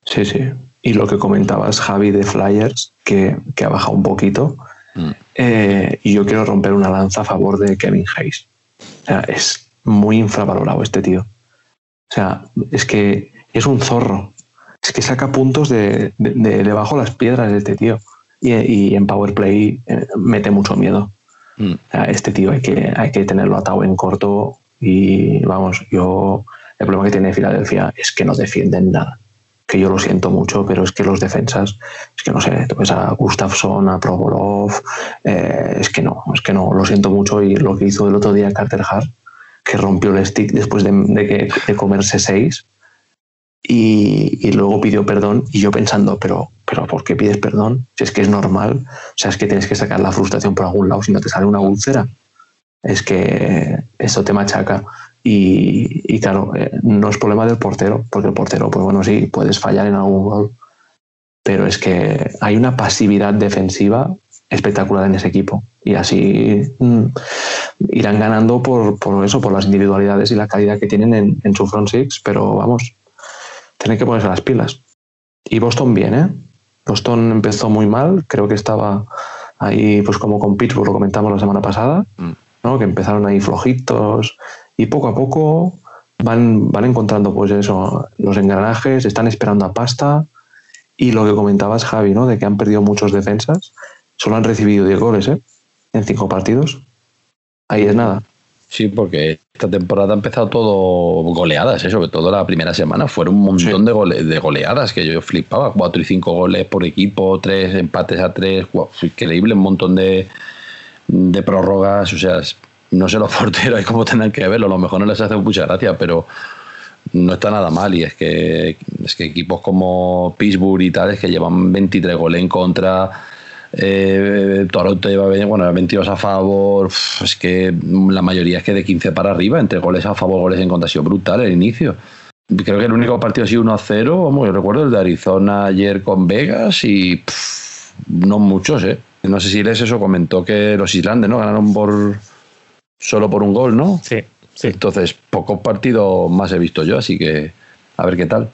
Sí, sí. Y lo que comentabas, Javi, de Flyers, que, que ha bajado un poquito. Mm. Eh, y yo quiero romper una lanza a favor de Kevin Hayes. O sea, es muy infravalorado este tío. O sea, es que es un zorro. Es que saca puntos de, de, de debajo las piedras de este tío. Y, y en Power Play eh, mete mucho miedo. Mm. O sea, este tío hay que, hay que tenerlo atado en corto. Y vamos, yo. El problema que tiene Filadelfia es que no defienden nada. Que yo lo siento mucho, pero es que los defensas, es que no sé, tú ves a Gustafsson, a Provorov, eh, es que no, es que no, lo siento mucho. Y lo que hizo el otro día Carter Hart, que rompió el stick después de, de que, de comerse seis, y, y, luego pidió perdón y yo pensando, pero, pero ¿por qué pides perdón? Si es que es normal, o sea, es que tienes que sacar la frustración por algún lado si no te sale una úlcera. Es que eso te machaca. Y, y claro, eh, no es problema del portero, porque el portero, pues bueno, sí, puedes fallar en algún gol, pero es que hay una pasividad defensiva espectacular en ese equipo y así mmm, irán ganando por, por, eso, por las individualidades y la calidad que tienen en, en su front six, pero vamos, tienen que ponerse las pilas. Y Boston bien, ¿eh? Boston empezó muy mal, creo que estaba ahí, pues como con Pittsburgh, lo comentamos la semana pasada, Mm. ¿no? Que empezaron ahí flojitos y poco a poco van, van encontrando, pues eso, los engranajes, están esperando a pasta y lo que comentabas, Javi, ¿no? De que han perdido muchos defensas, solo han recibido 10 goles, ¿eh? En cinco partidos. Ahí es nada. Sí, porque esta temporada ha empezado todo goleadas, ¿eh? sobre todo la primera semana. Fueron un montón Sí. de, gole- de goleadas que yo flipaba. Cuatro y cinco goles por equipo, tres empates a tres. Increíble, un montón de, de prórrogas. O sea, no sé los porteros cómo tendrán que verlo. A lo mejor no les hace mucha gracia, pero no está nada mal. Y es que, es que equipos como Pittsburgh y tales que llevan 23 goles en contra. Eh, Toronto lleva bueno, 22 a favor. Es que la mayoría es que de 15 para arriba, entre goles a favor, goles en contra. Ha sido brutal el inicio. Creo que el único partido ha sido 1 a 0. Vamos, yo recuerdo el de Arizona ayer con Vegas y no muchos, ¿eh? No sé si les eso comentó que los Islandes, ¿no? Ganaron por solo por un gol, ¿no? Sí, sí. Entonces, pocos partidos más he visto yo, así que a ver qué tal.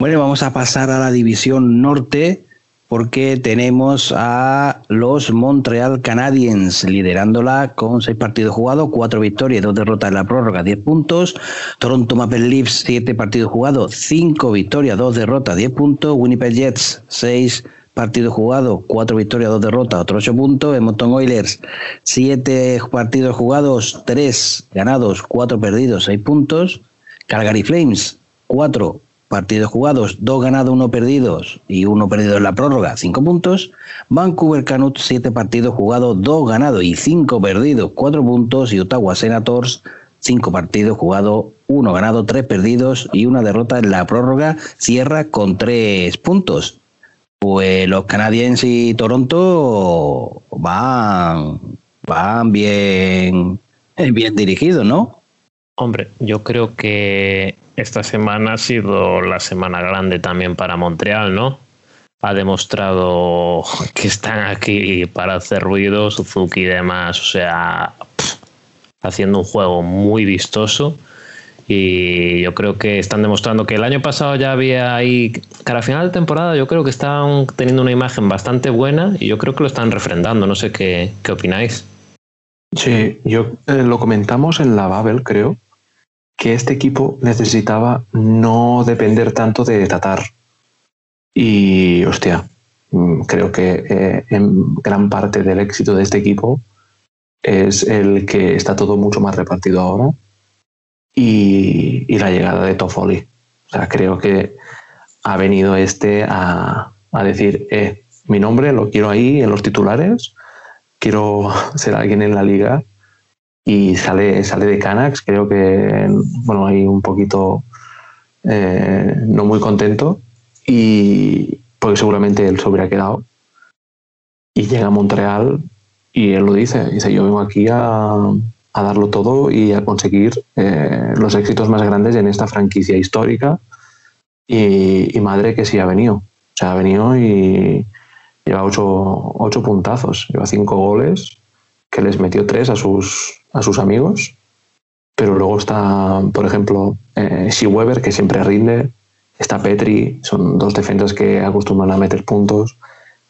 Bueno, vamos a pasar a la división norte porque tenemos a los Montreal Canadiens liderándola con seis partidos jugados, cuatro victorias y dos derrotas en la prórroga, 10 puntos. Toronto Maple Leafs, siete partidos jugados, cinco victorias, dos derrotas, 10 puntos. Winnipeg Jets, seis partidos jugados, cuatro victorias, dos derrotas, otros ocho puntos. Edmonton Oilers, siete partidos jugados, tres ganados, cuatro perdidos, seis puntos. Calgary Flames, cuatro partidos jugados, dos ganados, uno perdidos y uno perdido en la prórroga, cinco puntos. Vancouver Canucks, siete partidos jugados, dos ganados y cinco perdidos, cuatro puntos. Y Ottawa Senators, cinco partidos jugados, uno ganado, tres perdidos y una derrota en la prórroga, cierra con tres puntos. Pues los Canadiens y Toronto van, van bien, bien dirigidos, ¿no? Hombre, yo creo que esta semana ha sido la semana grande también para Montreal, ¿no? Ha demostrado que están aquí para hacer ruido, Suzuki y demás, o sea, haciendo un juego muy vistoso. Y yo creo que están demostrando que el año pasado ya había ahí, cara a final de temporada, yo creo que están teniendo una imagen bastante buena y yo creo que lo están refrendando. No sé qué, qué opináis. Sí, yo eh, lo comentamos en la Babel, creo, que este equipo necesitaba no depender tanto de Tatar. Y, hostia, mm, creo que eh, en gran parte del éxito de este equipo es el que está todo mucho más repartido ahora y, y la llegada de Toffoli. O sea, creo que ha venido este a, a decir, eh, mi nombre lo quiero ahí en los titulares, quiero ser alguien en la liga y sale, sale de Canax, creo que, bueno, ahí un poquito eh, no muy contento y porque seguramente él se hubiera quedado y llega a Montreal y él lo dice, dice yo vengo aquí a, a darlo todo y a conseguir eh, los éxitos más grandes en esta franquicia histórica y, y madre que sí ha venido, o sea, ha venido y, lleva ocho, ocho puntazos, lleva cinco goles, que les metió tres a sus, a sus amigos. Pero luego está, por ejemplo, eh, Weber, que siempre rinde. Está Petri, son dos defensas que acostumbran a meter puntos.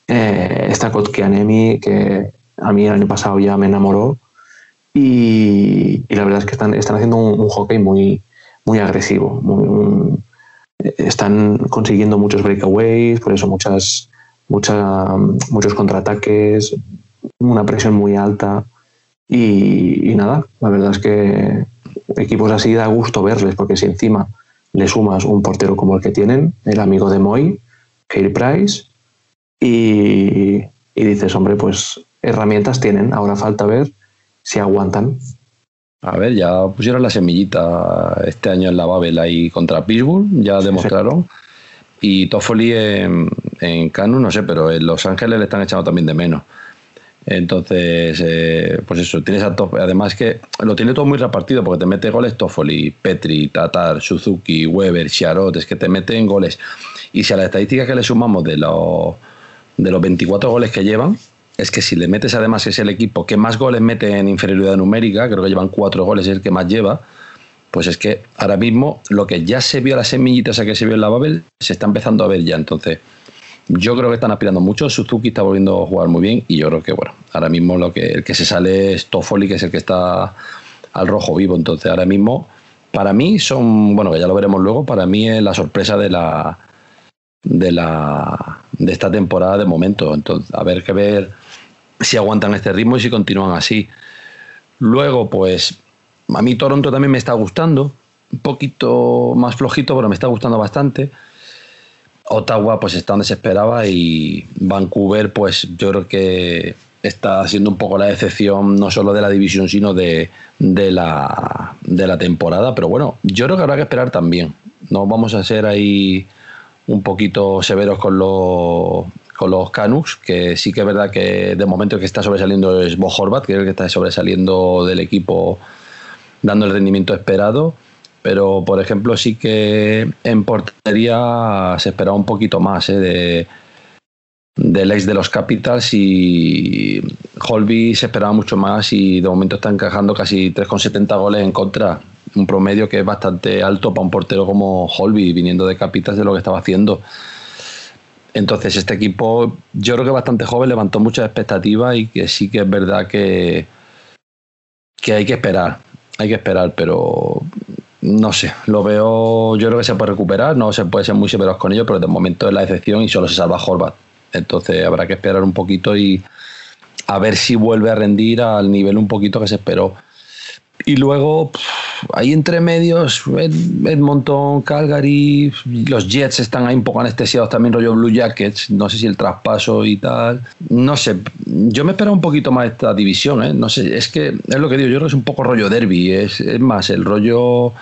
Eh, está Kotkianemi, que a mí el año pasado ya me enamoró. Y, la verdad es que están, están haciendo un, hockey muy, muy agresivo. están consiguiendo muchos breakaways, por eso muchas, muchos contraataques, una presión muy alta. Y, nada, la verdad es que equipos así da gusto verles, porque si encima le sumas un portero como el que tienen, el amigo de Moy, Kyle Price, y, y dices, hombre, pues herramientas tienen, ahora falta ver si aguantan. A ver, ya pusieron la semillita este año en la Babel ahí contra Pittsburgh, ya demostraron. Y Toffoli en, en Canu, no sé, pero en Los Ángeles le están echando también de menos. Entonces, eh, pues eso, tienes a Además que lo tiene todo muy repartido porque te mete goles Toffoli, Petri, Tatar, Suzuki, Weber, Chiarot, es que te meten goles. Y si a la estadística que le sumamos de los, de los 24 goles que llevan, es que si le metes además que es el equipo que más goles mete en inferioridad numérica, creo que llevan cuatro goles, es el que más lleva, pues es que ahora mismo lo que ya se vio las semillitas a que se vio en la Babel, se está empezando a ver ya. Entonces, yo creo que están aspirando mucho. Suzuki está volviendo a jugar muy bien y yo creo que, bueno, ahora mismo lo que, el que se sale es Toffoli, que es el que está al rojo vivo. Entonces, ahora mismo, para mí son, bueno, que ya lo veremos luego, para mí es la sorpresa de la de la de esta temporada de momento. Entonces, a ver que ver si aguantan este ritmo y si continúan así. Luego, pues a mí Toronto también me está gustando, un poquito más flojito, pero me está gustando bastante. Ottawa pues está donde se esperaba y Vancouver pues yo creo que está siendo un poco la excepción no solo de la división sino de, de, la, de la temporada, pero bueno, yo creo que habrá que esperar también. No vamos a ser ahí un poquito severos con los, los Canucks, que sí que es verdad que de momento que está sobresaliendo es Bo Horvat, que es el que está sobresaliendo del equipo dando el rendimiento esperado pero por ejemplo sí que en portería se esperaba un poquito más ¿eh? de, del de los Capitals y Holby se esperaba mucho más y de momento está encajando casi 3,70 goles en contra, un promedio que es bastante alto para un portero como Holby viniendo de Capitals de lo que estaba haciendo. Entonces este equipo yo creo que bastante joven, levantó muchas expectativas y que sí que es verdad que, que hay que esperar, hay que esperar, pero no sé, lo veo, yo creo que se puede recuperar, no se puede ser muy severos con ellos, pero de momento es la excepción y solo se salva Horvat. Entonces habrá que esperar un poquito y a ver si vuelve a rendir al nivel un poquito que se esperó. Y luego, ahí entre medios, Edmonton, Calgary, los Jets están ahí un poco anestesiados también, rollo Blue Jackets, no sé si el traspaso y tal. No sé, yo me espero un poquito más esta división, ¿eh? no sé, es que es lo que digo, yo creo que es un poco rollo derby, es, más el rollo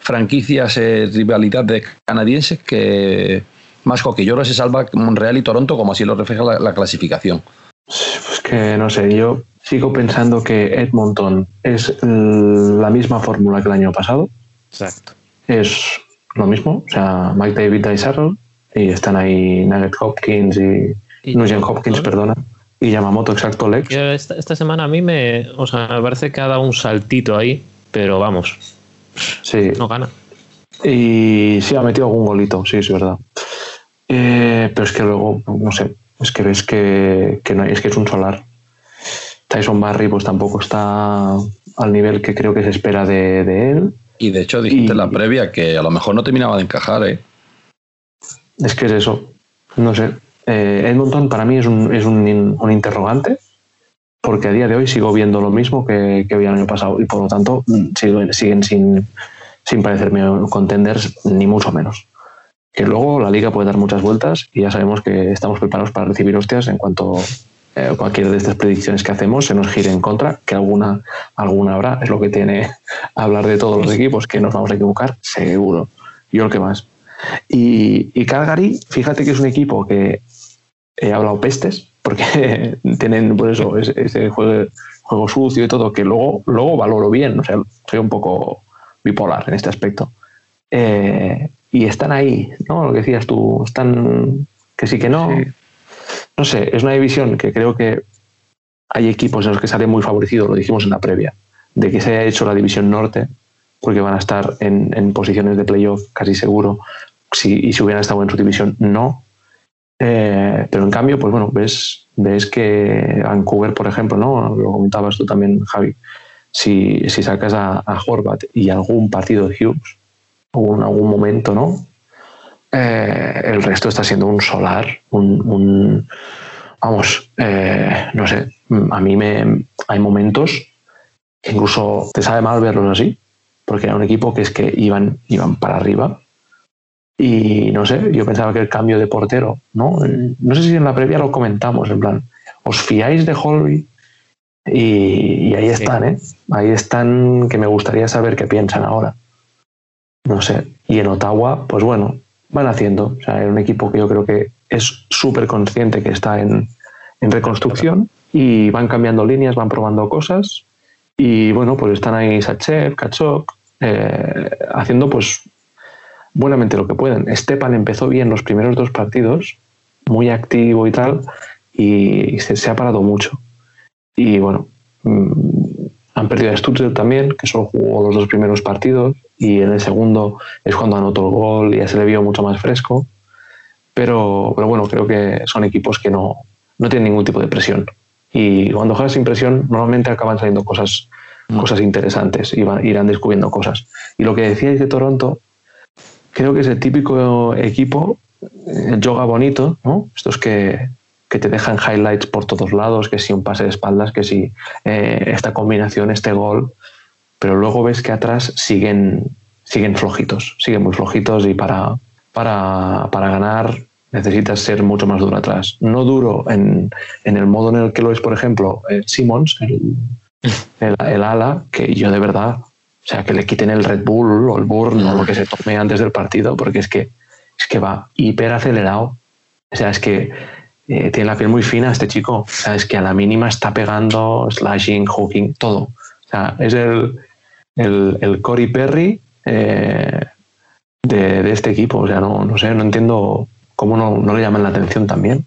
franquicias, eh, rivalidad de canadienses que más hockey. Yo creo que se salva Montreal y Toronto como así lo refleja la, la clasificación. Pues que no sé, yo sigo pensando que Edmonton es la misma fórmula que el año pasado. Exacto. Es lo mismo, o sea, Mike David y y están ahí Nugget Hopkins y, ¿Y Nugent Hopkins, perdona, y Yamamoto, exacto, Lex. Esta, esta, semana a mí me, o sea, me parece que ha dado un saltito ahí, pero vamos, sí. no gana. Y sí, ha metido algún golito, sí, es verdad. Eh, pero es que luego, no sé, es que ves que, que no, es que es un solar. Tyson Barry pues tampoco está al nivel que creo que se espera de, él. Y de hecho dijiste en la previa que a lo mejor no terminaba de encajar, ¿eh? Es que es eso. No sé. Eh, Edmonton para mí es, un, es un, interrogante porque a día de hoy sigo viendo lo mismo que, que el año pasado y por lo tanto siguen, siguen sin, sin parecerme contenders ni mucho menos. Que luego la liga puede dar muchas vueltas y ya sabemos que estamos preparados para recibir hostias en cuanto eh, cualquiera de estas predicciones que hacemos se nos gire en contra, que alguna, alguna habrá, es lo que tiene hablar de todos los equipos, que nos vamos a equivocar, seguro. Yo lo que más. Y, y Calgary, fíjate que es un equipo que he hablado pestes, porque tienen por eso ese, juego, juego, sucio y todo, que luego, luego valoro bien, o sea, soy un poco bipolar en este aspecto. Eh, y están ahí, ¿no? Lo que decías tú, están que sí que no. No sé, es una división que creo que hay equipos en los que sale muy favorecido, lo dijimos en la previa, de que se haya hecho la división norte, porque van a estar en, posiciones de playoff casi seguro, si, y si hubieran estado en su división, no. Eh, pero en cambio, pues bueno, ves, que Vancouver, por ejemplo, ¿no? Lo comentabas tú también, Javi, si, sacas a, a Horvat y algún partido de Hughes, o en algún momento, ¿no? Eh, el resto está siendo un solar, un, vamos, eh, no sé, a mí me hay momentos que incluso te sabe mal verlos así, porque era un equipo que es que iban, iban para arriba. Y no sé, yo pensaba que el cambio de portero, ¿no? No sé si en la previa lo comentamos, en plan, ¿os fiáis de Holby? Y, ahí están, ¿eh? Ahí están que me gustaría saber qué piensan ahora. No sé. Y en Ottawa, pues bueno, van haciendo. O sea, es un equipo que yo creo que es súper consciente que está en, reconstrucción y van cambiando líneas, van probando cosas. Y bueno, pues están ahí Sachev, Kachok, eh, haciendo pues buenamente lo que pueden. Stepan empezó bien los primeros dos partidos, muy activo y tal, y se, ha parado mucho. Y bueno, mm, han perdido a Stuttgart también, que solo jugó los dos primeros partidos, y en el segundo es cuando anotó el gol y ya se le vio mucho más fresco. Pero, pero bueno, creo que son equipos que no, no tienen ningún tipo de presión. Y cuando juegas sin presión, normalmente acaban saliendo cosas, mm. cosas interesantes y van, irán descubriendo cosas. Y lo que decíais de Toronto, creo que es el típico equipo, el yoga bonito, ¿no? Estos que, que te dejan highlights por todos lados, que si un pase de espaldas, que si eh, esta combinación, este gol, pero luego ves que atrás siguen, siguen flojitos, siguen muy flojitos y para, para, para ganar necesitas ser mucho más duro atrás. No duro en, en, el modo en el que lo es, por ejemplo, eh, Simmons, el, el, ala, que yo de verdad, o sea, que le quiten el Red Bull o el Burn o lo que se tome antes del partido, porque es que, es que va hiper acelerado. O sea, es que eh, tiene la piel muy fina este chico. O sea, es que a la mínima está pegando, slashing, hooking, todo. O sea, es el, el, el Cory Perry eh, de, este equipo. O sea, no, no sé, no entiendo cómo no, no, le llaman la atención también.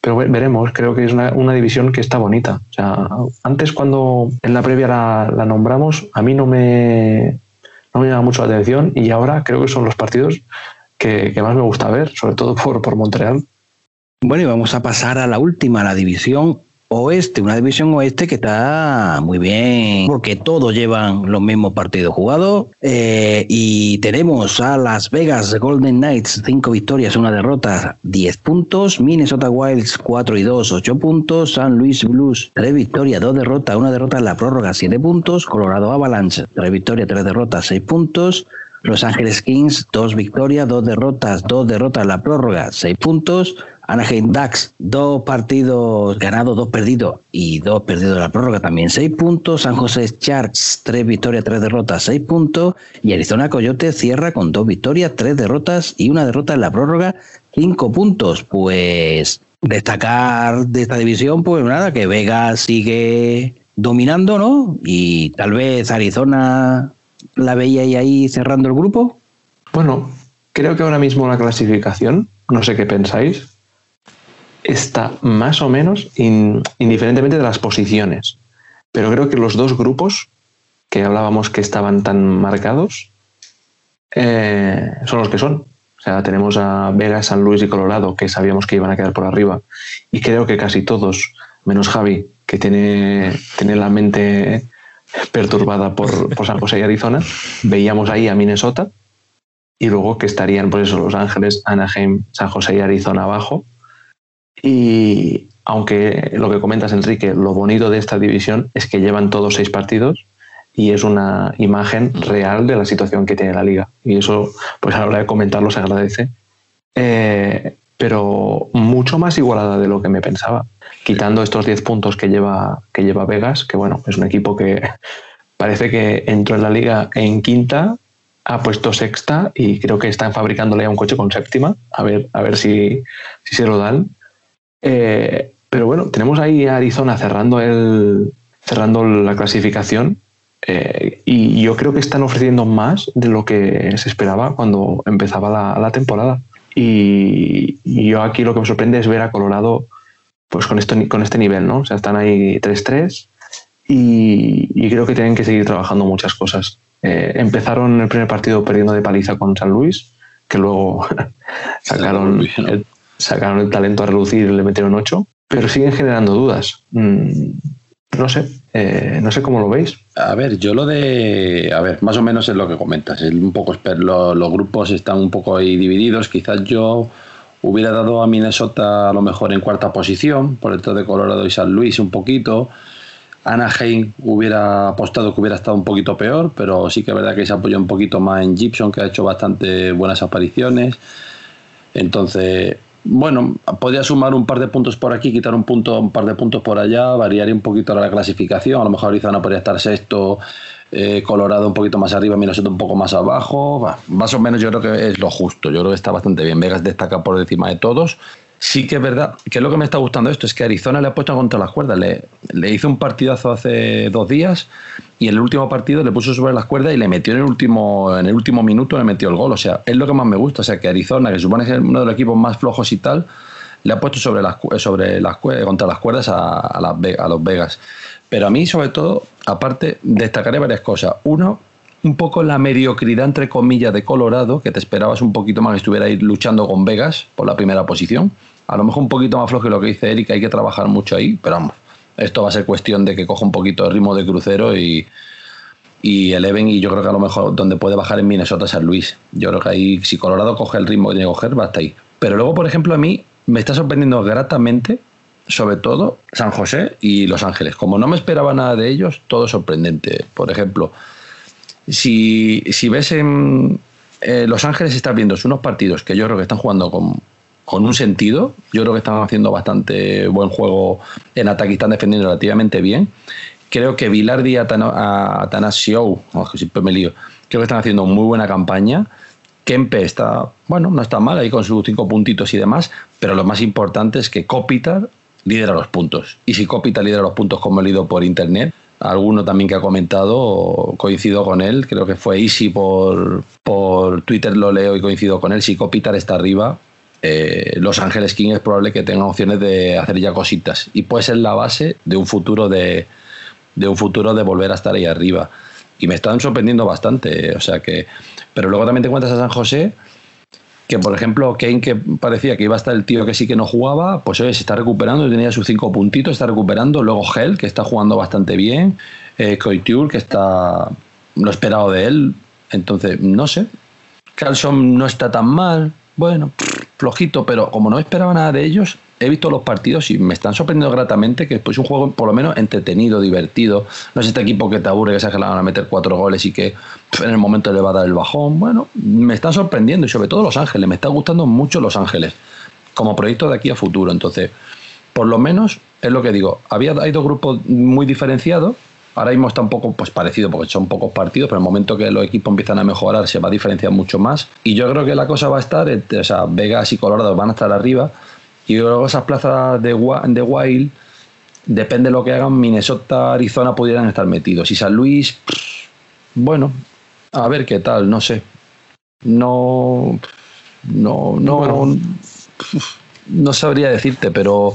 Pero veremos, creo que es una, una, división que está bonita. O sea, antes cuando en la previa la, la nombramos, a mí no me, no me llama mucho la atención y ahora creo que son los partidos que, que más me gusta ver, sobre todo por, por Montreal. Bueno, y vamos a pasar a la última, la división oeste, una división oeste que está muy bien, porque todos llevan los mismos partidos jugados. Eh, y tenemos a Las Vegas Golden Knights, 5 victorias, una derrota, 10 puntos. Minnesota Wilds, 4 y 2, 8 puntos. San Luis Blues, 3 victorias, 2 derrotas, una derrota en la prórroga, 7 puntos. Colorado Avalanche, 3 victorias, 3 derrotas, 6 puntos. Los Ángeles Kings, 2 victorias, 2 derrotas, 2 derrotas en la prórroga, 6 puntos. Anaheim Ducks, dos partidos ganados, dos perdidos y dos perdidos de la prórroga, también seis puntos. San José Sharks, tres victorias, tres derrotas, seis puntos. Y Arizona Coyote cierra con dos victorias, tres derrotas y una derrota en la prórroga, cinco puntos. Pues destacar de esta división, pues nada, que Vega sigue dominando, ¿no? Y tal vez Arizona la veía ahí cerrando el grupo. Bueno, creo que ahora mismo la clasificación, no sé qué pensáis, está más o menos indiferentemente de las posiciones. Pero creo que los dos grupos que hablábamos que estaban tan marcados eh, son los que son. O sea, tenemos a Vega, San Luis y Colorado, que sabíamos que iban a quedar por arriba. Y creo que casi todos, menos Javi, que tiene, tiene la mente perturbada por, por San José y Arizona, veíamos ahí a Minnesota y luego que estarían, por eso, Los Ángeles, Anaheim, San José y Arizona abajo y aunque lo que comentas, Enrique, lo bonito de esta división es que llevan todos seis partidos y es una imagen real de la situación que tiene la liga. Y eso, pues a la hora de comentarlo se agradece. Eh, pero mucho más igualada de lo que me pensaba. Quitando estos 10 puntos que lleva, que lleva Vegas, que bueno, es un equipo que parece que entró en la liga en quinta, ha puesto sexta y creo que están fabricándole a un coche con séptima. A ver, a ver si, si se lo dan. Eh, pero bueno, tenemos ahí a Arizona cerrando, el, cerrando la clasificación eh, y yo creo que están ofreciendo más de lo que se esperaba cuando empezaba la, temporada. Y, yo aquí lo que me sorprende es ver a Colorado pues con, esto, con este nivel, ¿no? O sea, están ahí 3-3 y, creo que tienen que seguir trabajando muchas cosas. Eh, empezaron el primer partido perdiendo de paliza con San Luis, que luego sacaron, el, sacaron el talento a relucir y le metieron 8, pero siguen generando dudas. Mm, no sé, eh, no sé cómo lo veis. A ver, yo lo de. A ver, más o menos es lo que comentas. un poco, los grupos están un poco ahí divididos. Quizás yo hubiera dado a Minnesota a lo mejor en cuarta posición, por el todo de Colorado y San Luis un poquito. Anaheim hubiera apostado que hubiera estado un poquito peor, pero sí que es verdad que se apoya un poquito más en Gibson, que ha hecho bastante buenas apariciones. Entonces, bueno, podría sumar un par de puntos por aquí, quitar un punto, un par de puntos por allá, variaría un poquito la clasificación. A lo mejor Arizona podría estar sexto, eh, Colorado un poquito más arriba, Minnesota un poco más abajo. más o menos yo creo que es lo justo. Yo creo que está bastante bien. Vegas destaca por encima de todos sí que es verdad que lo que me está gustando esto es que Arizona le ha puesto contra las cuerdas. Le, hizo un partidazo hace dos días y en el último partido le puso sobre las cuerdas y le metió en el último, en el último minuto, le metió el gol. O sea, es lo que más me gusta. O sea, que Arizona, que supone que es uno de los equipos más flojos y tal, le ha puesto sobre las, sobre las, contra las cuerdas a, a, a los Vegas. Pero a mí, sobre todo, aparte, destacaré varias cosas. Uno, un poco la mediocridad, entre comillas, de Colorado, que te esperabas un poquito más que estuviera ahí luchando con Vegas por la primera posición a lo mejor un poquito más flojo que lo que dice Eric, hay que trabajar mucho ahí, pero vamos, esto va a ser cuestión de que coja un poquito el ritmo de crucero y, y eleven y yo creo que a lo mejor donde puede bajar en Minnesota San Luis. Yo creo que ahí si Colorado coge el ritmo que tiene que coger, va hasta ahí. Pero luego, por ejemplo, a mí me está sorprendiendo gratamente, sobre todo San José y Los Ángeles. Como no me esperaba nada de ellos, todo sorprendente. Por ejemplo, si, si ves en eh, Los Ángeles estás viendo unos partidos que yo creo que están jugando con con un sentido. Yo creo que están haciendo bastante buen juego en ataque y están defendiendo relativamente bien. Creo que Vilardi y Atanasio, siempre me lío, creo que están haciendo muy buena campaña. Kempe está, bueno, no está mal ahí con sus cinco puntitos y demás, pero lo más importante es que Kopitar lidera los puntos. Y si Kopitar lidera los puntos, como he leído por internet, alguno también que ha comentado, coincido con él, creo que fue Easy por, por Twitter, lo leo y coincido con él. Si Kopitar está arriba, eh, Los Ángeles King es probable que tengan opciones de hacer ya cositas y puede ser la base de un futuro de, un futuro de volver a estar ahí arriba. Y me están sorprendiendo bastante, o sea que. Pero luego también te encuentras a San José, que por ejemplo, Kane, que parecía que iba a estar el tío que sí que no jugaba, pues hoy se está recuperando, tenía sus cinco puntitos, está recuperando. Luego Hell, que está jugando bastante bien. Eh, Couture, que está lo esperado de él. Entonces, no sé. Carlson no está tan mal. Bueno, flojito, pero como no esperaba nada de ellos, he visto los partidos y me están sorprendiendo gratamente que es un juego por lo menos entretenido, divertido. No es este equipo que te aburre, que sabes que le van a meter cuatro goles y que en el momento le va a dar el bajón. Bueno, me están sorprendiendo y sobre todo Los Ángeles. Me está gustando mucho Los Ángeles como proyecto de aquí a futuro. Entonces, por lo menos es lo que digo. Había, hay dos grupos muy diferenciados Ahora mismo está un poco pues, parecido porque son pocos partidos, pero en el momento que los equipos empiezan a mejorar se va a diferenciar mucho más. Y yo creo que la cosa va a estar, o sea, Vegas y Colorado van a estar arriba. Y luego esas plazas de, de Wild, depende de lo que hagan, Minnesota, Arizona pudieran estar metidos. Y San Luis, bueno, a ver qué tal, no sé. No, no, no, no sabría decirte, pero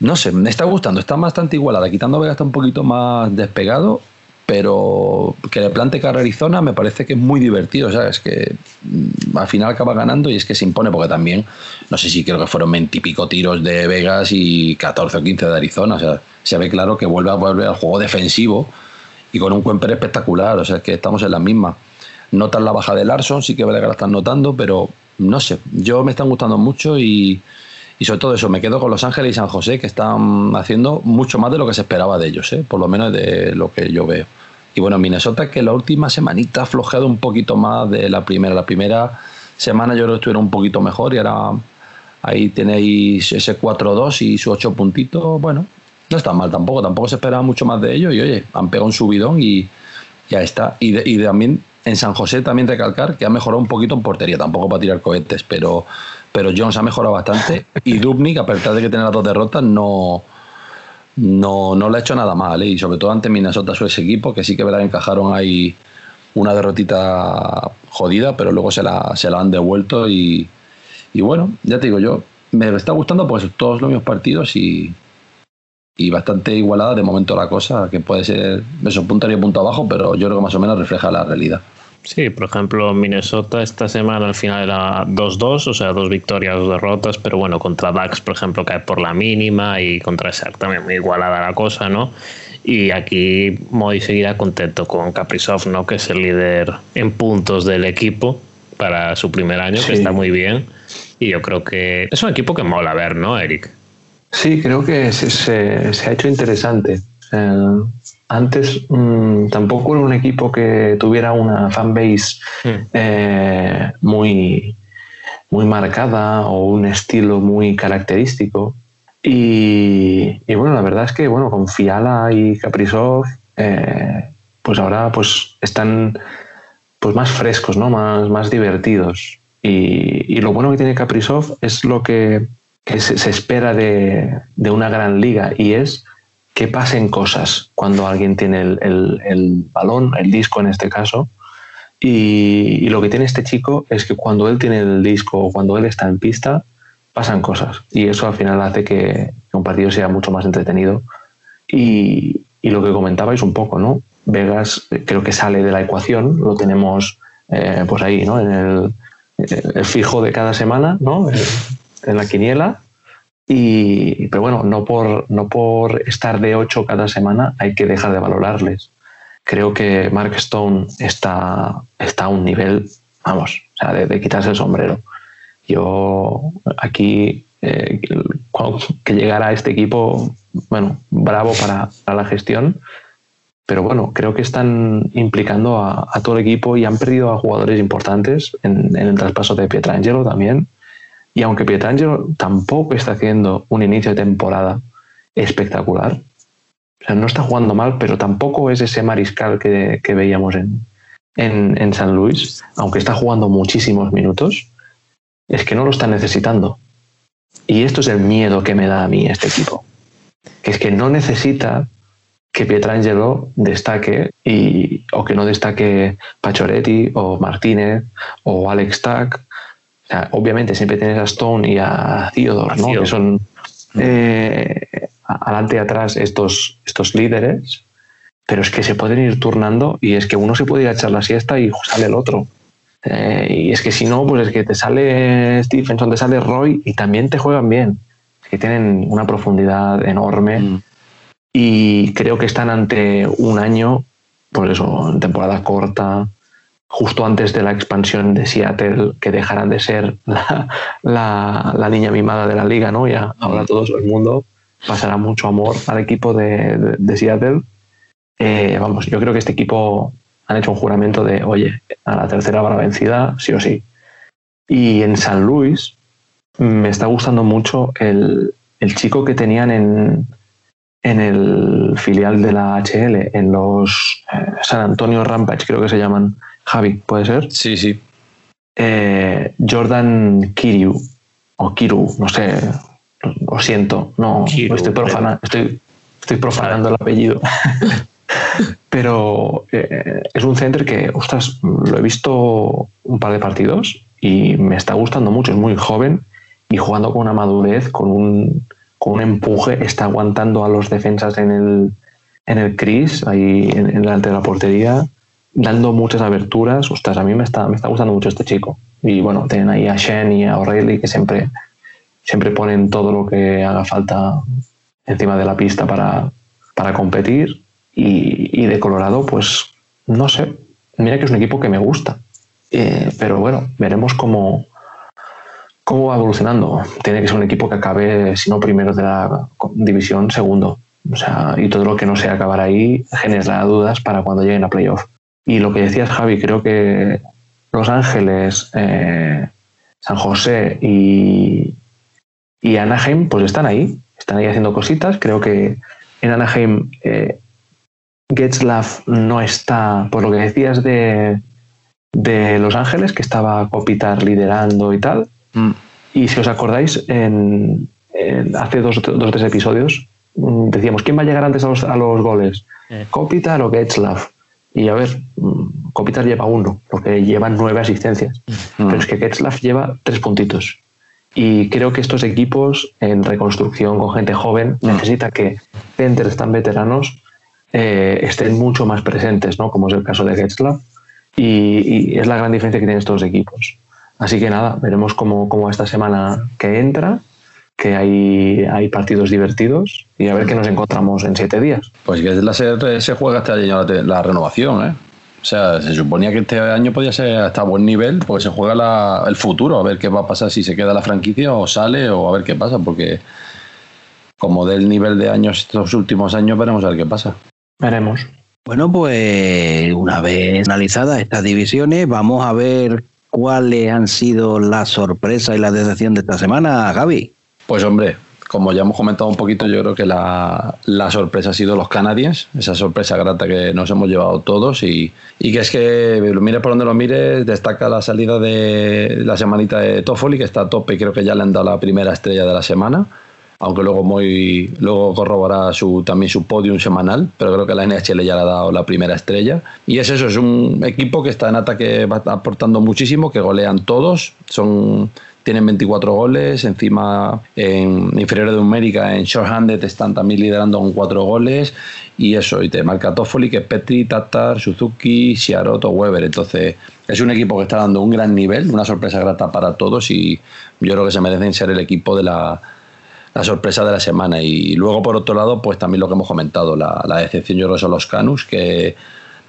no sé, me está gustando, está bastante igualada. Quitando Vega está un poquito más despegado, pero que le plante cara a Arizona me parece que es muy divertido, ¿sabes? Que mm, al final acaba ganando y es que se impone, porque también, no sé si creo que fueron 20 y pico tiros de Vegas y 14 o 15 de Arizona, o sea, se ve claro que vuelve a volver al juego defensivo y con un Cuemper espectacular, o sea, es que estamos en la misma. Notan la baja de Larson, sí que vale la están notando, pero no sé, yo me están gustando mucho y y sobre todo eso, me quedo con Los Ángeles y San José, que están haciendo mucho más de lo que se esperaba de ellos, ¿eh? por lo menos de lo que yo veo. Y bueno, Minnesota, que la última semanita ha aflojado un poquito más de la primera. La primera semana yo creo que estuvieron un poquito mejor y ahora ahí tenéis ese 4-2 y sus 8 puntitos. Bueno, no está mal tampoco, tampoco se esperaba mucho más de ellos y oye, han pegado un subidón y ya está. Y, y también en San José también recalcar que ha mejorado un poquito en portería, tampoco para tirar cohetes, pero pero Jones ha mejorado bastante y Dubnik, a pesar de que tiene las dos derrotas, no, no, no le ha hecho nada mal. ¿eh? Y sobre todo ante Minnesota, su ese equipo, que sí que verdad encajaron ahí una derrotita jodida, pero luego se la, se la han devuelto y, bueno, ya te digo yo, me está gustando pues todos los mismos partidos y, y bastante igualada de momento la cosa, que puede ser eso, punto arriba y punto abajo, pero yo creo que más o menos refleja la realidad. Sí, por ejemplo, Minnesota esta semana al final era 2-2, o sea, dos victorias, dos derrotas, pero bueno, contra Dax, por ejemplo, cae por la mínima y contra Shark también muy igualada la cosa, ¿no? Y aquí Moy seguirá contento con Kaprizov, ¿no? Que es el líder en puntos del equipo para su primer año, que está muy bien. Y yo creo que es un equipo que mola ver, ¿no, Eric? Sí, creo que se, se, ha hecho interesante. Antes mm, tampoco era un equipo que tuviera una fanbase mm. eh, muy, muy marcada o un estilo muy característico. Y, bueno, la verdad es que bueno, con Fiala y Kaprizov, eh, pues ahora pues están pues más frescos, ¿no? más, más divertidos. Y, y lo bueno que tiene Kaprizov es lo que que se, espera de, una gran liga y es que pasen cosas cuando alguien tiene el, balón, el disco en este caso. Y, lo que tiene este chico es que cuando él tiene el disco o cuando él está en pista, pasan cosas. Y eso al final hace que, un partido sea mucho más entretenido. Y, lo que comentabais un poco, ¿no? Vegas eh, creo que sale de la ecuación, lo tenemos eh, pues ahí, ¿no? En el, el, fijo de cada semana, ¿no? en la quiniela. Y, pero bueno, no por, no por estar de 8 cada semana hay que dejar de valorarles. Creo que Mark Stone está, está a un nivel, vamos, o sea, de, quitarse el sombrero. Yo aquí, eh, que llegara a este equipo, bueno, bravo para, la gestión, pero bueno, creo que están implicando a, todo el equipo y han perdido a jugadores importantes en, en el traspaso de Pietrangelo también y aunque Pietrangelo tampoco está haciendo un inicio de temporada espectacular, no está jugando mal, pero tampoco es ese mariscal que, veíamos en, en, San Luis, aunque está jugando muchísimos minutos, es que no lo está necesitando. Y esto es el miedo que me da a mí este equipo. Que es que no necesita que Pietrangelo destaque y, o que no destaque Pachoretti o Martínez o Alex Tack obviamente siempre tienes a Stone y a Theodore, ¿no? que son eh, adelante y atrás estos, estos líderes, pero es que se pueden ir turnando y es que uno se puede ir a echar la siesta y sale el otro. Eh, y es que si no, pues es que te sale Stephenson, te sale Roy y también te juegan bien. Es que tienen una profundidad enorme mm. y creo que están ante un año, por eso, en temporada corta, justo antes de la expansión de Seattle, que dejarán de ser la, niña mimada de la liga, ¿no? Ya ahora todo el mundo pasará mucho amor al equipo de, Seattle. Eh, vamos, yo creo que este equipo han hecho un juramento de, oye, a la tercera va vencida, sí o sí. Y en San Luis me está gustando mucho el, chico que tenían en, en el filial de la HL, en los eh, San Antonio Rampage, creo que se llaman, Javi, ¿puede ser? Sí, sí. Eh, Jordan Kiriu, o Kiru, no sé, lo siento, no, estoy, estoy, profanando el apellido. Pero eh, es un center que, ostras, lo he visto un par de partidos y me está gustando mucho, es muy joven y jugando con una madurez, con un, con un empuje, está aguantando a los defensas en el, en el Cris, ahí en, en delante de la portería dando muchas aberturas. Ostras, a mí me está, me está gustando mucho este chico. Y bueno, tienen ahí a Shen y a O'Reilly que siempre, siempre ponen todo lo que haga falta encima de la pista para, para competir. Y, de Colorado, pues no sé. Mira que es un equipo que me gusta. Eh, pero bueno, veremos cómo, cómo va evolucionando. Tiene que ser un equipo que acabe, si no primero de la división, segundo. O sea, y todo lo que no sea acabar ahí generará dudas para cuando lleguen a playoff. Y lo que decías, Javi, creo que Los Ángeles, eh, San José y, Anaheim, pues están ahí, están ahí haciendo cositas. Creo que en Anaheim eh, Getzlaff no está, por lo que decías de, de Los Ángeles, que estaba Copitar liderando y tal. Mm. Y si os acordáis, en, hace dos o tres episodios mm, decíamos, ¿quién va a llegar antes a los, a los goles? Eh. ¿Kopitar o Getzlaff? Y a ver, mm, Kopitar lleva uno, porque lleva nueve asistencias. Mm. Pero es que Getzlaff lleva tres puntitos. Y creo que estos equipos en reconstrucción con gente joven mm. necesita que centers tan veteranos eh, estén mucho más presentes, ¿no? como es el caso de Getzlaff. Y, y, es la gran diferencia que tienen estos equipos. Así que nada, veremos cómo, cómo esta semana que entra que hay, hay partidos divertidos y a ver qué nos encontramos en siete días. Pues que la se, se juega este año la, renovación, ¿eh? O sea, se suponía que este año podía ser hasta buen nivel, porque se juega el futuro, a ver qué va a pasar si se queda la franquicia o sale o a ver qué pasa, porque como del nivel de años estos últimos años, veremos a ver qué pasa. Veremos. Bueno, pues una vez analizadas estas divisiones, vamos a ver cuáles han sido las sorpresas y la decepción de esta semana, Gaby. Pues hombre, como ya hemos comentado un poquito, yo creo que la, sorpresa ha sido los Canadiens, esa sorpresa grata que nos hemos llevado todos y, que es que, lo mire por donde lo mire, destaca la salida de la semanita de Toffoli, que está a tope y creo que ya le han dado la primera estrella de la semana, aunque luego muy luego corroborará su, también su podium semanal, pero creo que la NHL ya le ha dado la primera estrella. Y es eso, es un equipo que está en ataque, aportando muchísimo, que golean todos, son tienen 24 goles, encima en inferior de numérica en shorthanded están también liderando con 4 goles y eso, y te marca Toffoli, que es Petri, Tatar, Suzuki, Siarot o Weber, entonces es un equipo que está dando un gran nivel, una sorpresa grata para todos y yo creo que se merecen ser el equipo de la, sorpresa de la semana. Y luego, por otro lado, pues también lo que hemos comentado, la, la decepción yo creo son los Canus, que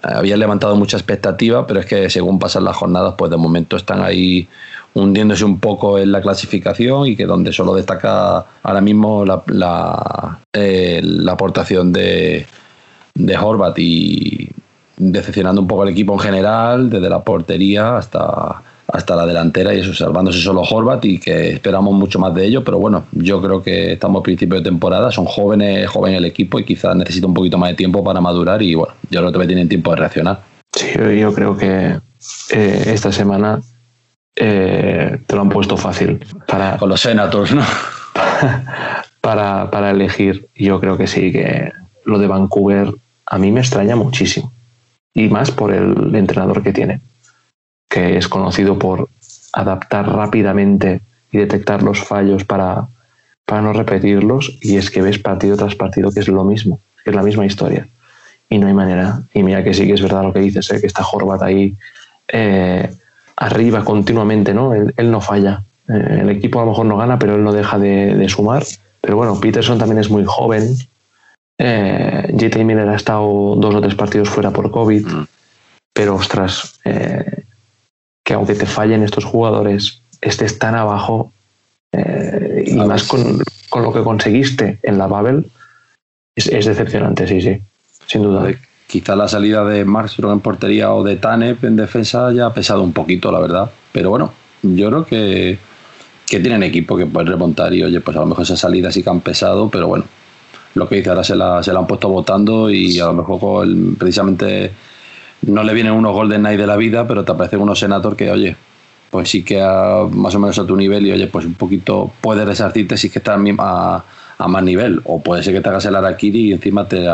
habían levantado mucha expectativa, pero es que según pasan las jornadas, pues de momento están ahí hundiéndose un poco en la clasificación y que donde solo destaca ahora mismo la, la, eh, aportación de, de Horvat y decepcionando un poco al equipo en general, desde la portería hasta, hasta la delantera y eso, salvándose solo Horvat y que esperamos mucho más de ello, pero bueno, yo creo que estamos a principio de temporada, son jóvenes, joven el equipo y quizás necesita un poquito más de tiempo para madurar y bueno, yo creo que tienen tiempo de reaccionar. Sí, yo creo que eh, esta semana eh, te lo han puesto fácil. Para, Con los Senators, ¿no? para, para elegir, yo creo que sí, que lo de Vancouver a mí me extraña muchísimo. Y más por el entrenador que tiene, que es conocido por adaptar rápidamente y detectar los fallos para, para no repetirlos. Y es que ves partido tras partido que es lo mismo, que es la misma historia. Y no hay manera. Y mira que sí que es verdad lo que dices, ¿eh? que está Horvat ahí eh, arriba continuamente, ¿no? Él, no falla. Eh, el equipo a lo mejor no gana, pero él no deja de, sumar. Pero bueno, Peterson también es muy joven. Eh, JT Miller ha estado dos o tres partidos fuera por COVID. Mm. Pero ostras, eh, que aunque te fallen estos jugadores, estés tan abajo eh, y más con, lo que conseguiste en la Babel, es, es decepcionante, sí, sí, sin duda quizá la salida de Markstrom en portería o de Tanep en defensa ya ha pesado un poquito, la verdad. Pero bueno, yo creo que, que tienen equipo que pueden remontar y oye, pues a lo mejor esa salida sí que han pesado, pero bueno, lo que dice ahora se la, se la han puesto votando y a lo mejor precisamente no le vienen unos Golden Knight de la vida, pero te aparecen unos Senator que, oye, pues sí que a, más o menos a tu nivel y oye, pues un poquito puedes resarcirte si es que estás a, a, más nivel. O puede ser que te hagas el Arakiri y encima te,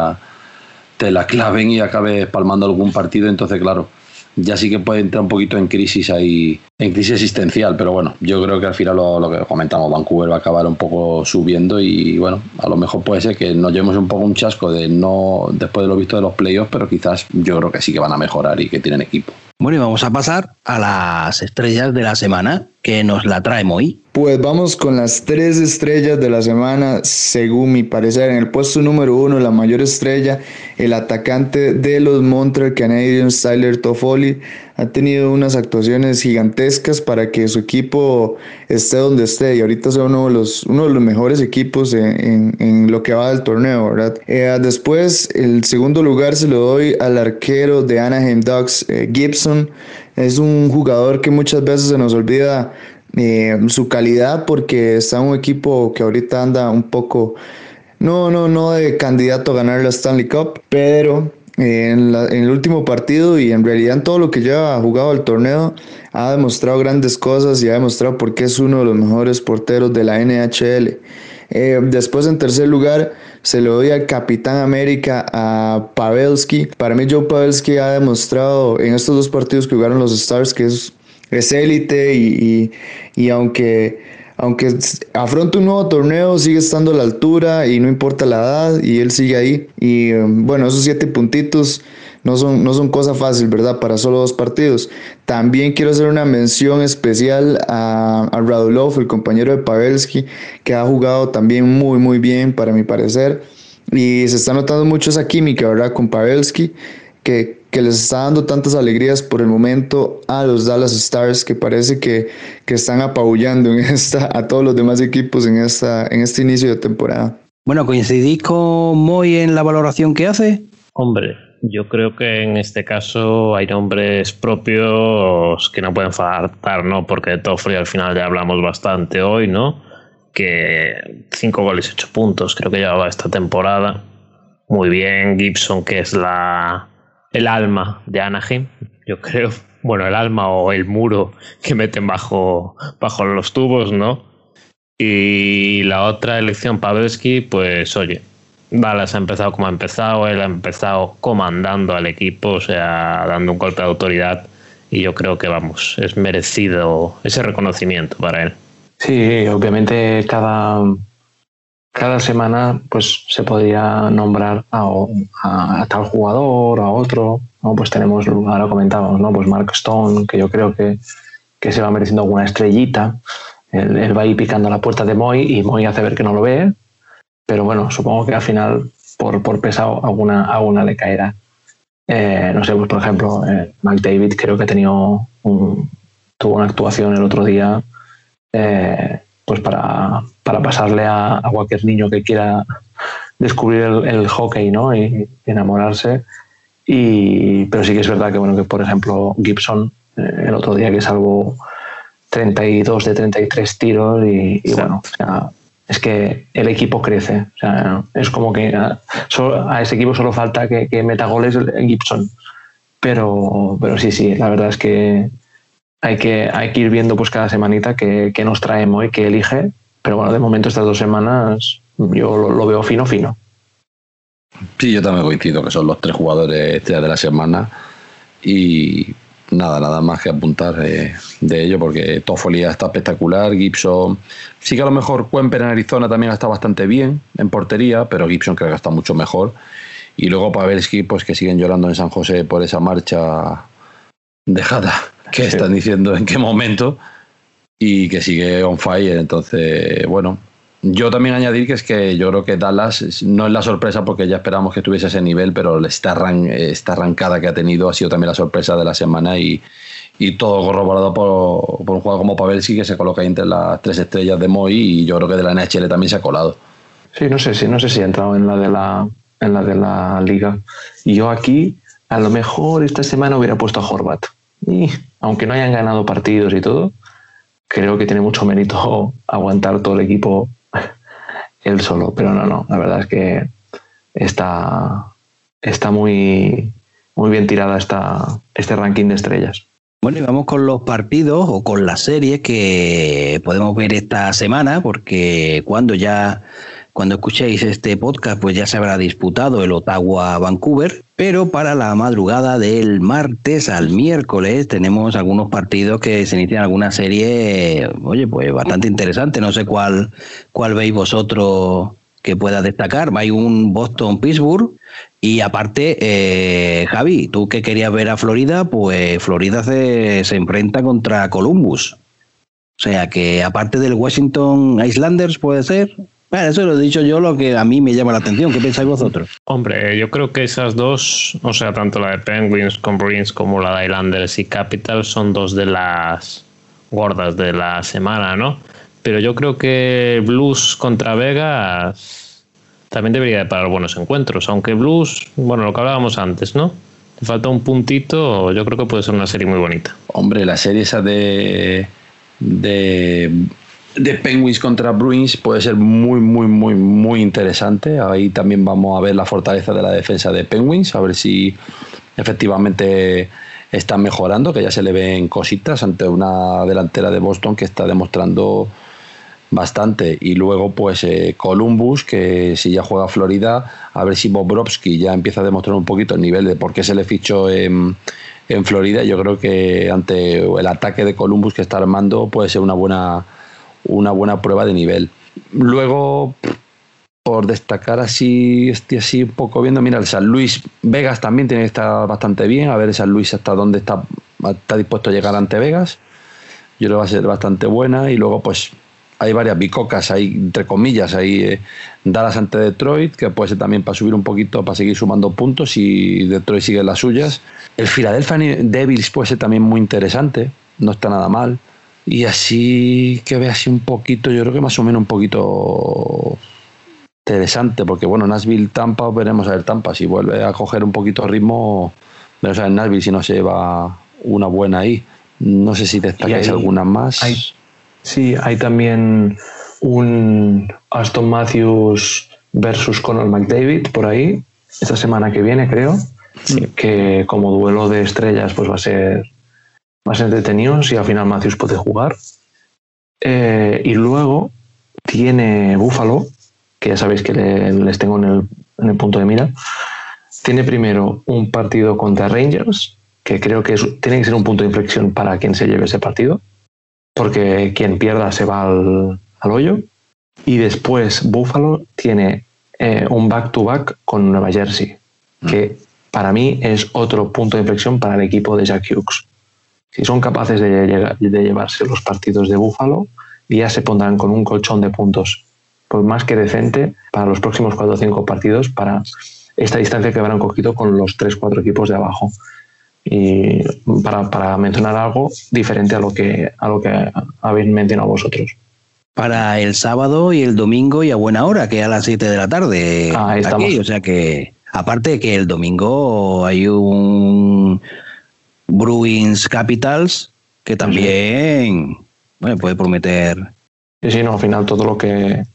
te la claven y acabes palmando algún partido, entonces claro, ya sí que puede entrar un poquito en crisis ahí, en crisis existencial, pero bueno, yo creo que al final lo, que comentamos, Vancouver va a acabar un poco subiendo y bueno, a lo mejor puede ser que nos llevemos un poco un chasco de no después de lo visto de los playoffs, pero quizás yo creo que sí que van a mejorar y que tienen equipo. Bueno, y vamos a pasar a las estrellas de la semana que nos la trae hoy. Pues vamos con las tres estrellas de la semana, según mi parecer. En el puesto número uno, la mayor estrella, el atacante de los Montreal Canadiens, Tyler Toffoli, ha tenido unas actuaciones gigantescas para que su equipo esté donde esté y ahorita sea uno de los, uno de los mejores equipos en, en, lo que va del torneo, ¿verdad? Eh, después, el segundo lugar se lo doy al arquero de Anaheim Ducks, eh, Gibson. Es un jugador que muchas veces se nos olvida eh, su calidad porque está un equipo que ahorita anda un poco, no, no, no de candidato a ganar la Stanley Cup, pero en, el último partido y en realidad en todo lo que lleva jugado el torneo ha demostrado grandes cosas y ha demostrado por qué es uno de los mejores porteros de la NHL. Eh, después en tercer lugar se lo doy al Capitán América a Pavelski. Para mí Joe Pavelski ha demostrado en estos dos partidos que jugaron los Stars que es, es élite y, y, y aunque aunque afronta un nuevo torneo, sigue estando a la altura y no importa la edad y él sigue ahí. Y um, bueno, esos siete puntitos no son, no son cosa fácil, ¿verdad? Para solo dos partidos. También quiero hacer una mención especial a, a Radulov, el compañero de Pavelski, que ha jugado también muy, muy bien, para mi parecer. Y se está notando mucho esa química, ¿verdad? Con Pavelski, que, que les está dando tantas alegrías por el momento a los Dallas Stars que parece que, que están apabullando en esta, a todos los demás equipos en, esta, en este inicio de temporada. Bueno, ¿coincidís con Moy en la valoración que hace? Hombre, yo creo que en este caso hay nombres propios que no pueden faltar, ¿no? Porque de Toffoli al final ya hablamos bastante hoy, ¿no? Que cinco goles, ocho puntos, creo que llevaba esta temporada. Muy bien, Gibson, que es la, el alma de Anaheim, yo creo. Bueno, el alma o el muro que meten bajo, bajo los tubos, ¿no? Y la otra elección, Pavelski, pues oye, Dallas ha empezado como ha empezado, él ha empezado comandando al equipo, o sea, dando un golpe de autoridad y yo creo que vamos, es merecido ese reconocimiento para él. Sí, obviamente cada, cada semana pues se podría nombrar a, tal jugador, a otro, ¿no? Pues tenemos, ahora comentamos, ¿no? Pues Mark Stone, que yo creo que, que se va mereciendo alguna estrellita. Él, va ahí picando la puerta de Moy y Moy hace ver que no lo ve, pero bueno, supongo que al final por, por pesado alguna, alguna le caerá. Eh, no sé, pues por ejemplo, eh, McDavid creo que ha tenido un, tuvo una actuación el otro día eh, pues para, para pasarle a, cualquier niño que quiera descubrir el, hockey ¿no? y, enamorarse. Y, pero sí que es verdad que, bueno, que por ejemplo Gibson eh, el otro día que salvó 32 de 33 tiros y, bueno, es que el equipo crece. Es como que a, ese equipo solo falta que, que meta goles Gibson. Pero, pero sí, sí, la verdad es que hay que, hay que ir viendo pues cada semanita qué, nos trae Moy, qué elige. Pero bueno, de momento estas dos semanas yo lo, veo fino, fino. Sí, yo también coincido que son los tres jugadores de la semana. Y nada, nada más que apuntar de, ello, porque Toffoli está espectacular, Gibson, sí que a lo mejor Cuemper en Arizona también está bastante bien en portería, pero Gibson creo que está mucho mejor. Y luego Pavelski, pues que siguen llorando en San José por esa marcha dejada que están diciendo en qué momento y que sigue on fire. Entonces, bueno, yo también añadir que es que yo creo que Dallas no es la sorpresa porque ya esperamos que tuviese ese nivel, pero esta, arrancada que ha tenido ha sido también la sorpresa de la semana y, todo corroborado por, por, un jugador como Pavelski que se coloca entre las tres estrellas de Moy y yo creo que de la NHL también se ha colado. Sí, no sé si no sé si ha entrado en la de la en la de la liga. Y yo aquí a lo mejor esta semana hubiera puesto a Horvat. Y aunque no hayan ganado partidos y todo, creo que tiene mucho mérito aguantar todo el equipo él solo. Pero no, no, la verdad es que está, está muy, muy bien tirada esta, este ranking de estrellas. Bueno, y vamos con los partidos o con las series que podemos ver esta semana, porque cuando ya cuando escuchéis este podcast, pues ya se habrá disputado el Ottawa-Vancouver, pero para la madrugada del martes al miércoles tenemos algunos partidos que se inician alguna serie, oye, pues bastante interesante. No sé cuál, cuál veis vosotros que pueda destacar. Hay un Boston-Pittsburgh y aparte, eh, Javi, tú que querías ver a Florida, pues Florida se, se enfrenta contra Columbus. O sea que aparte del Washington Islanders puede ser, bueno, eso lo he dicho yo, lo que a mí me llama la atención. ¿Qué pensáis vosotros? Hombre, yo creo que esas dos, o sea, tanto la de Penguins con Bruins como la de Islanders y Capitals son dos de las gordas de la semana, ¿no? Pero yo creo que Blues contra Vegas también debería de parar buenos encuentros, aunque Blues, bueno, lo que hablábamos antes, ¿no? Le falta un puntito, yo creo que puede ser una serie muy bonita. Hombre, la serie esa de de de Penguins contra Bruins puede ser muy, muy, muy, muy interesante. Ahí también vamos a ver la fortaleza de la defensa de Penguins, a ver si efectivamente están mejorando, que ya se le ven cositas ante una delantera de Boston que está demostrando bastante. Y luego, pues eh, Columbus, que si ya juega Florida, a ver si Bobrovsky ya empieza a demostrar un poquito el nivel de por qué se le fichó en, en Florida. Yo creo que ante el ataque de Columbus que está armando puede ser una buena una buena prueba de nivel. Luego, por destacar así, estoy así un poco viendo, mira, el San Luis Vegas también tiene que estar bastante bien, a ver el San Luis hasta dónde está, está dispuesto a llegar ante Vegas. Yo creo que va a ser bastante buena y luego pues hay varias bicocas ahí, entre comillas, ahí eh, Dallas ante Detroit, que puede ser también para subir un poquito, para seguir sumando puntos y Detroit sigue las suyas. El Philadelphia Devils puede ser también muy interesante, no está nada mal. Y así que ve así un poquito, yo creo que más o menos un poquito interesante, porque bueno, Nashville Tampa, veremos a ver Tampa, si vuelve a coger un poquito ritmo, veremos a ver Nashville si no se va una buena ahí. No sé si destacáis alguna más. sí, hay también un Aston Matthews versus Conor McDavid por ahí, esta semana que viene creo, que como duelo de estrellas pues va a ser más entretenido si al final Matthews puede jugar. Eh, y luego tiene Buffalo, que ya sabéis que les tengo en el, punto de mira. Tiene primero un partido contra Rangers, que creo que tiene que ser un punto de inflexión para quien se lleve ese partido, porque quien pierda se va al, hoyo. Y después Buffalo tiene eh, un back-to-back con Nueva Jersey, mm. que para mí es otro punto de inflexión para el equipo de Jack Hughes. Si son capaces de, llevarse los partidos de Búfalo, ya se pondrán con un colchón de puntos pues más que decente para los próximos 4 o 5 partidos para esta distancia que habrán cogido con los 3-4 equipos de abajo. Y para, mencionar algo diferente a lo que, a lo que habéis mencionado vosotros. Para el sábado y el domingo y a buena hora, que a las 7 de la tarde. Ah, ahí estamos. o sea que, aparte que el domingo hay un Bruins Capitals, que también bueno, puede prometer. Sí, sí, no, al final todo lo que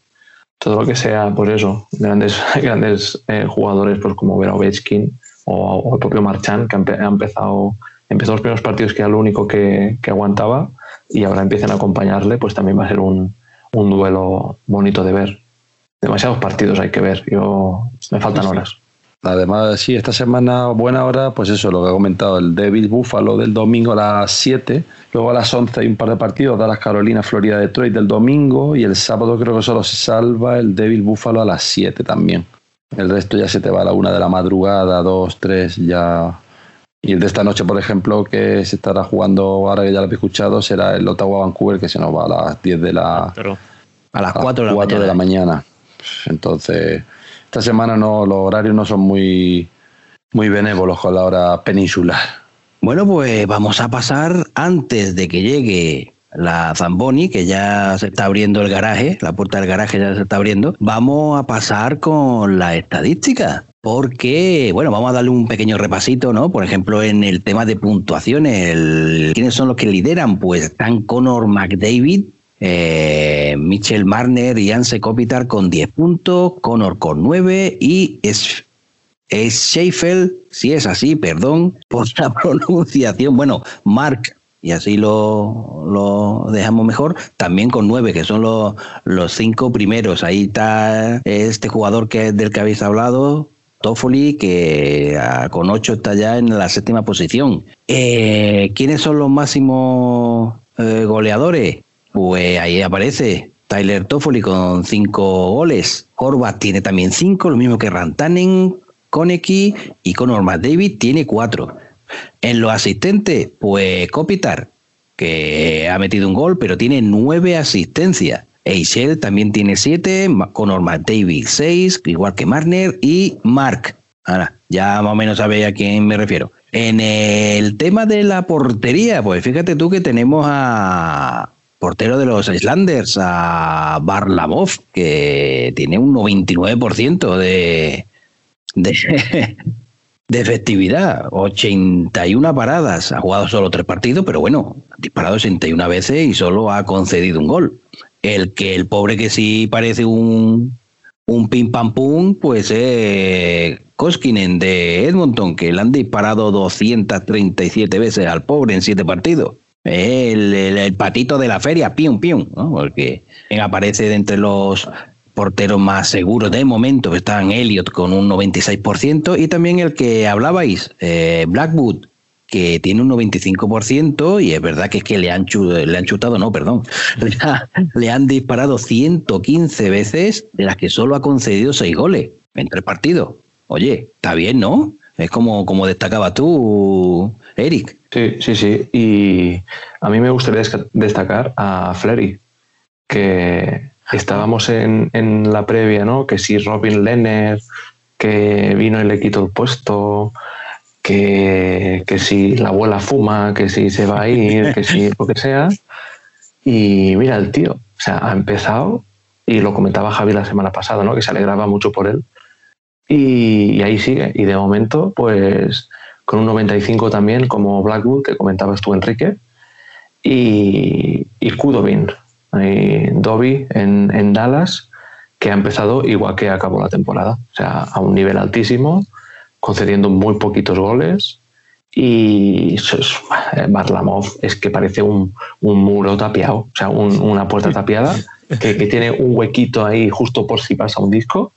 todo lo que sea, pues eso, grandes, grandes eh, jugadores pues como Vera Ovechkin o, el propio Marchand, que ha, empezado, empezó los primeros partidos que era lo único que, que, aguantaba y ahora empiezan a acompañarle, pues también va a ser un, un duelo bonito de ver. Demasiados partidos hay que ver, yo me faltan horas. Además, sí, esta semana, buena hora, pues eso, lo que he comentado, el David Buffalo del domingo a las 7, luego a las 11 hay un par de partidos, Dallas Carolina, Florida, Detroit del domingo, y el sábado creo que solo se salva el David Buffalo a las 7 también. El resto ya se te va a la una de la madrugada, 2, 3, ya. Y el de esta noche, por ejemplo, que se estará jugando, ahora que ya lo he escuchado, será el Ottawa Vancouver, que se nos va a las 10 de la. a las 4 de la mañana. De la mañana. Entonces esta semana no, los horarios no son muy, muy benévolos con la hora peninsular. Bueno, pues vamos a pasar antes de que llegue la Zamboni, que ya se está abriendo el garaje, la puerta del garaje ya se está abriendo, vamos a pasar con la estadística. Porque, bueno, vamos a darle un pequeño repasito, ¿no? Por ejemplo, en el tema de puntuaciones, ¿quiénes son los que lideran? Pues están Conor McDavid eh, Michel Marner y Anse Kopitar con 10 puntos, Connor con 9 y es, es si es así, perdón por la pronunciación, bueno, Mark, y así lo, lo dejamos mejor, también con 9, que son los, los cinco primeros. Ahí está este jugador que, del que habéis hablado, Toffoli, que ah, con 8 está ya en la séptima posición. Eh, ¿Quiénes son los máximos eh, goleadores? Pues ahí aparece Tyler Toffoli con cinco goles. Horvath tiene también cinco, lo mismo que Rantanen, Konecki y Conor David tiene cuatro. En los asistentes, pues Kopitar, que ha metido un gol, pero tiene nueve asistencias. Eichel también tiene siete, Conor David seis, igual que Marner y Mark. Ahora, ya más o menos sabéis a quién me refiero. En el tema de la portería, pues fíjate tú que tenemos a, portero de los Islanders, a Barlamov, que tiene un 99% de, de, de, efectividad, 81 paradas, ha jugado solo tres partidos, pero bueno, ha disparado 61 veces y solo ha concedido un gol. El que el pobre que sí parece un, un pim pam pum, pues es Koskinen de Edmonton, que le han disparado 237 veces al pobre en siete partidos. El, patito de la feria, pium, pium, porque aparece de entre los porteros más seguros de momento. Están Elliot con un 96% y también el que hablabais, eh, Blackwood, que tiene un 95% y es verdad que es que le han, le han chutado, no, perdón, le, han disparado 115 veces de las que solo ha concedido 6 goles en tres partidos. Oye, está bien, ¿no? Es como, como destacabas tú, Eric. Sí, sí, sí. Y a mí me gustaría destacar a Flery, que estábamos en, en la previa, ¿no? Que si Robin Lenner, que vino y le quitó el puesto, que, que, si la abuela fuma, que si se va a ir, que si lo que sea. Y mira el tío, o sea, ha empezado, y lo comentaba Javi la semana pasada, ¿no? Que se alegraba mucho por él. Y, y ahí sigue. Y de momento, pues con un 95 también, como Blackwood, que comentabas tú, Enrique, y, y Kudobin, Dobby en, en, Dallas, que ha empezado igual que acabó la temporada, o sea, a un nivel altísimo, concediendo muy poquitos goles. Y Barlamov es que parece un, un muro tapiado, o sea, un, una puerta tapiada que, que, tiene un huequito ahí justo por si pasa un disco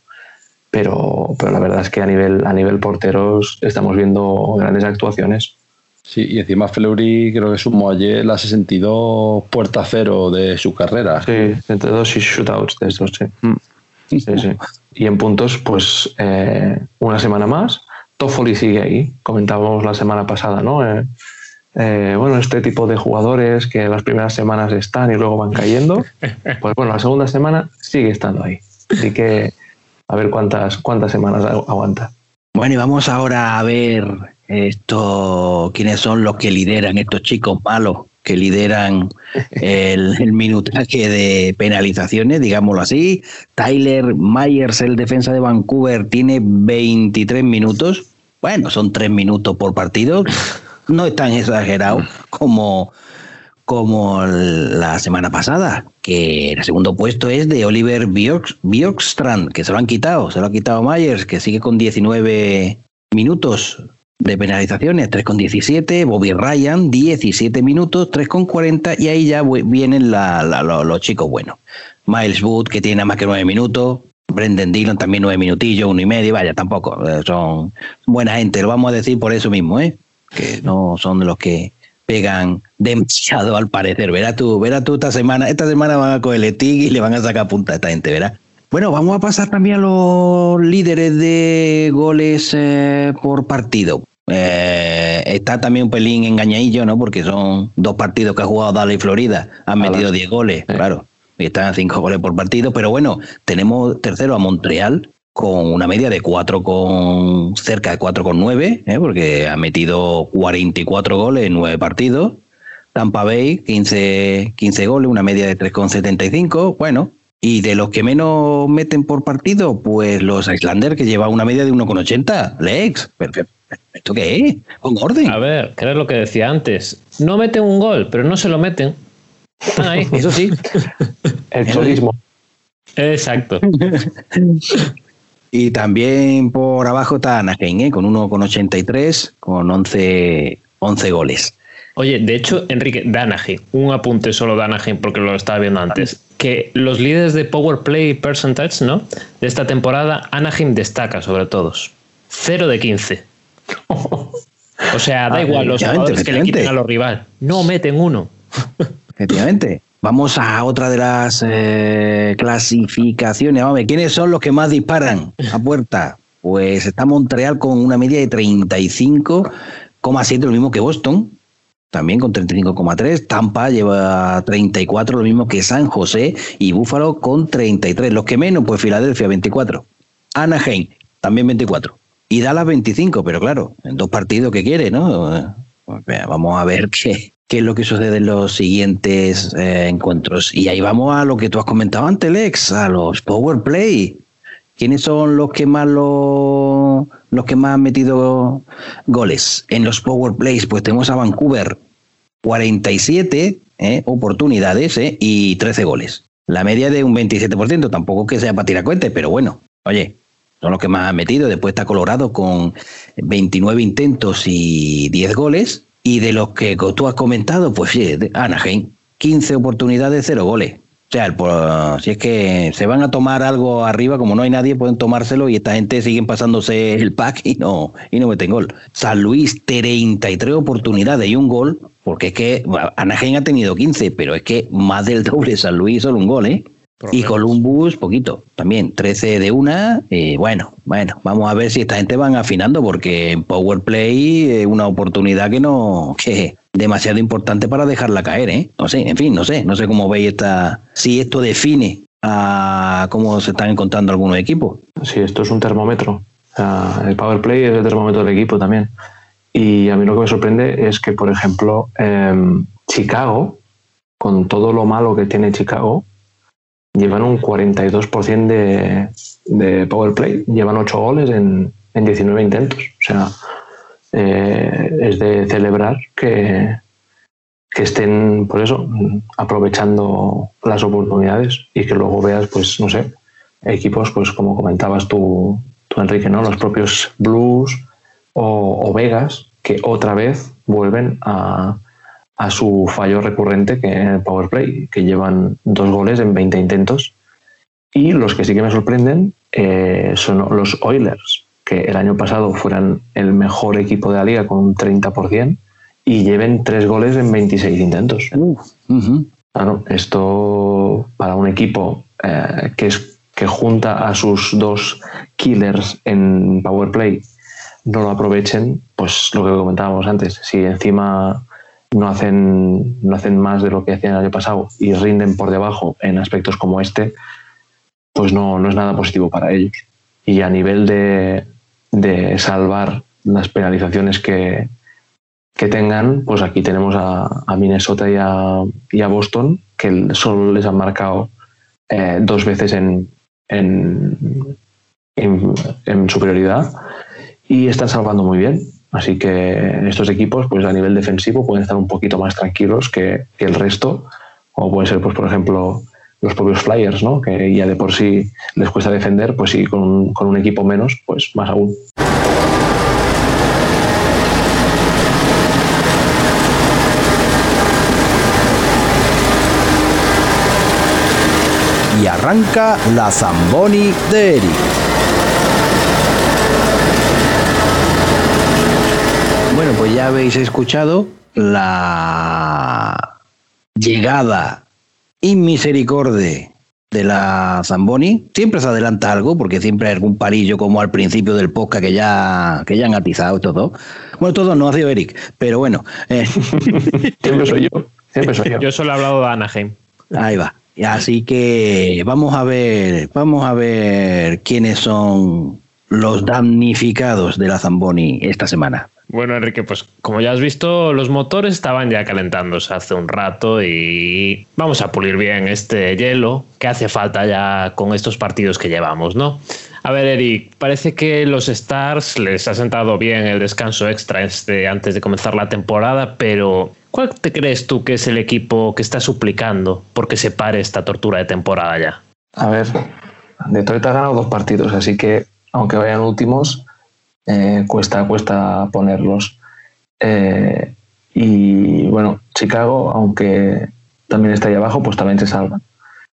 pero, pero la verdad es que a nivel, a nivel porteros estamos viendo grandes actuaciones. Sí, y encima Fleury creo que sumó ayer la 62 puerta cero de su carrera. Sí, entre dos y shootouts de estos, sí. Mm. sí, sí. Y en puntos, pues eh, una semana más. Toffoli sigue ahí, comentábamos la semana pasada, ¿no? Eh, eh, bueno, este tipo de jugadores que las primeras semanas están y luego van cayendo, pues bueno, la segunda semana sigue estando ahí. Así que a ver cuántas, cuántas semanas aguanta. Bueno, y vamos ahora a ver esto, quiénes son los que lideran, estos chicos malos que lideran el, el, minutaje de penalizaciones, digámoslo así. Tyler Myers, el defensa de Vancouver, tiene 23 minutos. Bueno, son 3 minutos por partido. No es tan exagerado como como la semana pasada, que el segundo puesto es de Oliver Bjorkstrand, que se lo han quitado, se lo ha quitado Myers, que sigue con 19 minutos de penalizaciones, 3 con 17, Bobby Ryan, 17 minutos, 3 con 40, y ahí ya vienen los chicos buenos. Miles Wood, que tiene más que 9 minutos, Brendan Dillon también 9 minutillos, uno y medio, vaya, tampoco, eh, son buena gente, lo vamos a decir por eso mismo, ¿eh? que no son los que pegan demasiado al parecer. Verás tú, verás tú esta semana, esta semana van a coger el TIG y le van a sacar punta a esta gente, ¿verdad? Bueno, vamos a pasar también a los líderes de goles eh, por partido. Eh, está también un pelín engañadillo, ¿no? Porque son dos partidos que ha jugado Dallas y Florida. Han metido 10 goles, claro. Y están 5 goles por partido. Pero bueno, tenemos tercero a Montreal, con una media de 4 con cerca de 4,9, ¿eh? porque ha metido 44 goles en 9 partidos. Tampa Bay, 15, 15 goles, una media de 3,75. Bueno, y de los que menos meten por partido, pues los Islanders, que lleva una media de 1,80. Lex, ¿esto qué es? Con orden. A ver, ¿qué es lo que decía antes? No meten un gol, pero no se lo meten. Están ahí. Eso sí. El turismo. Exacto. Y también por abajo está Anaheim, ¿eh? con 1,83, con 11, 11 goles. Oye, de hecho, Enrique, de Anaheim, un apunte solo de Anaheim porque lo estaba viendo antes, que los líderes de Power Play Percentage, ¿no? De esta temporada, Anaheim destaca sobre todos. 0 de 15. O sea, da ah, igual los jugadores que le quiten a los rivales. No meten uno. Efectivamente. Vamos a otra de las eh, clasificaciones. Vamos a ver, ¿quiénes son los que más disparan a puerta? Pues está Montreal con una media de 35,7, lo mismo que Boston, también con 35,3. Tampa lleva 34, lo mismo que San José y Búfalo con 33. Los que menos, pues Filadelfia 24. Anaheim también 24. Y Dallas 25, pero claro, en dos partidos que quiere, ¿no? Pues, vamos a ver qué, qué es lo que sucede en los siguientes eh, encuentros. Y ahí vamos a lo que tú has comentado antes, Lex, a los Power Play. ¿Quiénes son los que más lo, los que más han metido goles en los Power Plays? Pues tenemos a Vancouver 47 eh, oportunidades eh, y 13 goles. La media de un 27%, tampoco que sea para tirar cuenta, pero bueno, oye, son los que más han metido. Después está Colorado con 29 intentos y 10 goles. Y de los que tú has comentado, pues sí, Anaheim, 15 oportunidades, 0 goles. sea, el por- si es que se van a tomar algo arriba, como no hay nadie, pueden tomárselo y esta gente siguen pasándose el pack y no, y no meten gol. San Luis, 33 oportunidades y un gol, porque es que bueno, Anaheim ha tenido 15, pero es que más del doble San Luis solo un gol, ¿eh? Por Y. Columbus, poquito, también 13 de una. Y bueno, bueno, vamos a ver si esta gente van afinando, porque en Power Play es una oportunidad que no, que es demasiado importante para dejarla caer, ¿eh? No sé, en fin, no sé, no sé cómo veis esta, si esto define a cómo se están encontrando algunos equipos. Sí, esto es un termómetro. El power play es el termómetro del equipo también. Y a mí lo que me sorprende es que, por ejemplo, em, Chicago, con todo lo malo que tiene Chicago, llevan un 42% de, de power play. Llevan 8 goles en, en 19 intentos. O sea, eh, es de celebrar que, que estén, por eso, aprovechando las oportunidades y que luego veas, pues, no sé, equipos, pues como comentabas tú, tú Enrique, ¿no? Los propios Blues o Vegas, que otra vez vuelven a, a su fallo recurrente que en el Power Play, que llevan dos goles en 20 intentos. Y los que sí que me sorprenden eh, son los Oilers, que el año pasado fueran el mejor equipo de la liga con un 30% y lleven tres goles en 26 intentos. Claro, esto para un equipo eh, que, es, que junta a sus dos killers en Power Play no lo aprovechen, pues lo que comentábamos antes, si encima no hacen, no hacen más de lo que hacían el año pasado y rinden por debajo en aspectos como este, pues no, no es nada positivo para ellos. Y a nivel de, de salvar las penalizaciones que, que tengan, pues aquí tenemos a, a Minnesota y a, y a Boston, que solo les han marcado eh, dos veces en, en- en superioridad y están salvando muy bien. Así que estos equipos, pues a nivel defensivo, pueden estar un poquito más tranquilos que, el resto, como pueden ser, pues por ejemplo, los propios Flyers, ¿no? que ya de por sí les cuesta defender, pues sí, con con un equipo menos, pues más aún. Y arranca la Zamboni de Eric. Bueno, pues ya habéis escuchado la llegada inmisericorde de la Zamboni. Siempre se adelanta algo, porque siempre hay algún palillo como al principio del podcast que ya, que ya han atizado todo. Bueno, todo no ha sido Eric, pero bueno. eh, Siempre soy yo, siempre soy yo. Yo solo he hablado de Anaheim. Ahí va. Y Así que vamos a ver, vamos a ver quiénes son los damnificados de la Zamboni esta semana. Bueno, Enrique, pues como ya has visto, los motores estaban ya calentándose hace un rato y vamos a pulir bien este hielo que hace falta ya con estos partidos que llevamos, ¿no? A ver, Eric, parece que los Stars les ha sentado bien el descanso extra este antes de comenzar la temporada, pero ¿cuál te crees tú que es el equipo que está suplicando porque se pare esta tortura de temporada ya? A ver, Detroit ha ganado dos partidos, así que aunque vayan últimos, eh, cuesta, cuesta ponerlos. Eh, y bueno, Chicago, aunque también está ahí abajo, pues también se salva.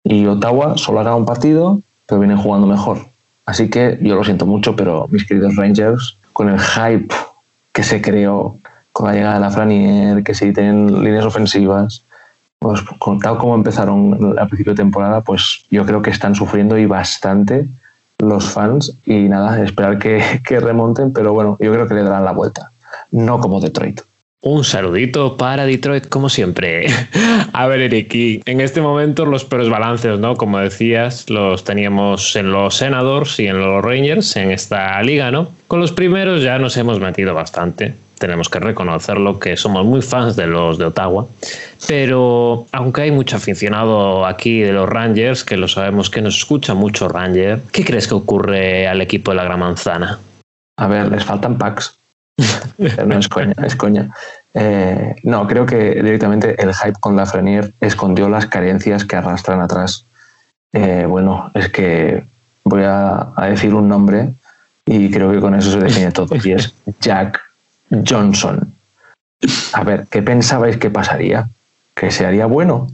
Y Ottawa solo ha ganado un partido, pero vienen jugando mejor. Así que yo lo siento mucho, pero mis queridos Rangers, con el hype que se creó con la llegada de la Franier, que si tienen líneas ofensivas, pues tal como empezaron a principio de temporada, pues yo creo que están sufriendo y bastante los fans y nada, esperar que, que remonten, pero bueno, yo creo que le darán la vuelta, no como Detroit. Un saludito para Detroit, como siempre. A ver, Eric, y en este momento los peores balances, ¿no? Como decías, los teníamos en los Senators y en los Rangers en esta liga, ¿no? Con los primeros ya nos hemos metido bastante. Tenemos que reconocerlo, que somos muy fans de los de Ottawa. Pero aunque hay mucho aficionado aquí de los Rangers, que lo sabemos que nos escucha mucho Ranger, ¿qué crees que ocurre al equipo de la Gran Manzana? A ver, les faltan packs. No es coña, es coña. Eh, no, creo que directamente el hype con la Frenier escondió las carencias que arrastran atrás. Eh, bueno, es que voy a, a decir un nombre y creo que con eso se define todo. Y es Jack Johnson. A ver, ¿qué pensabais que pasaría? ¿Que se haría bueno?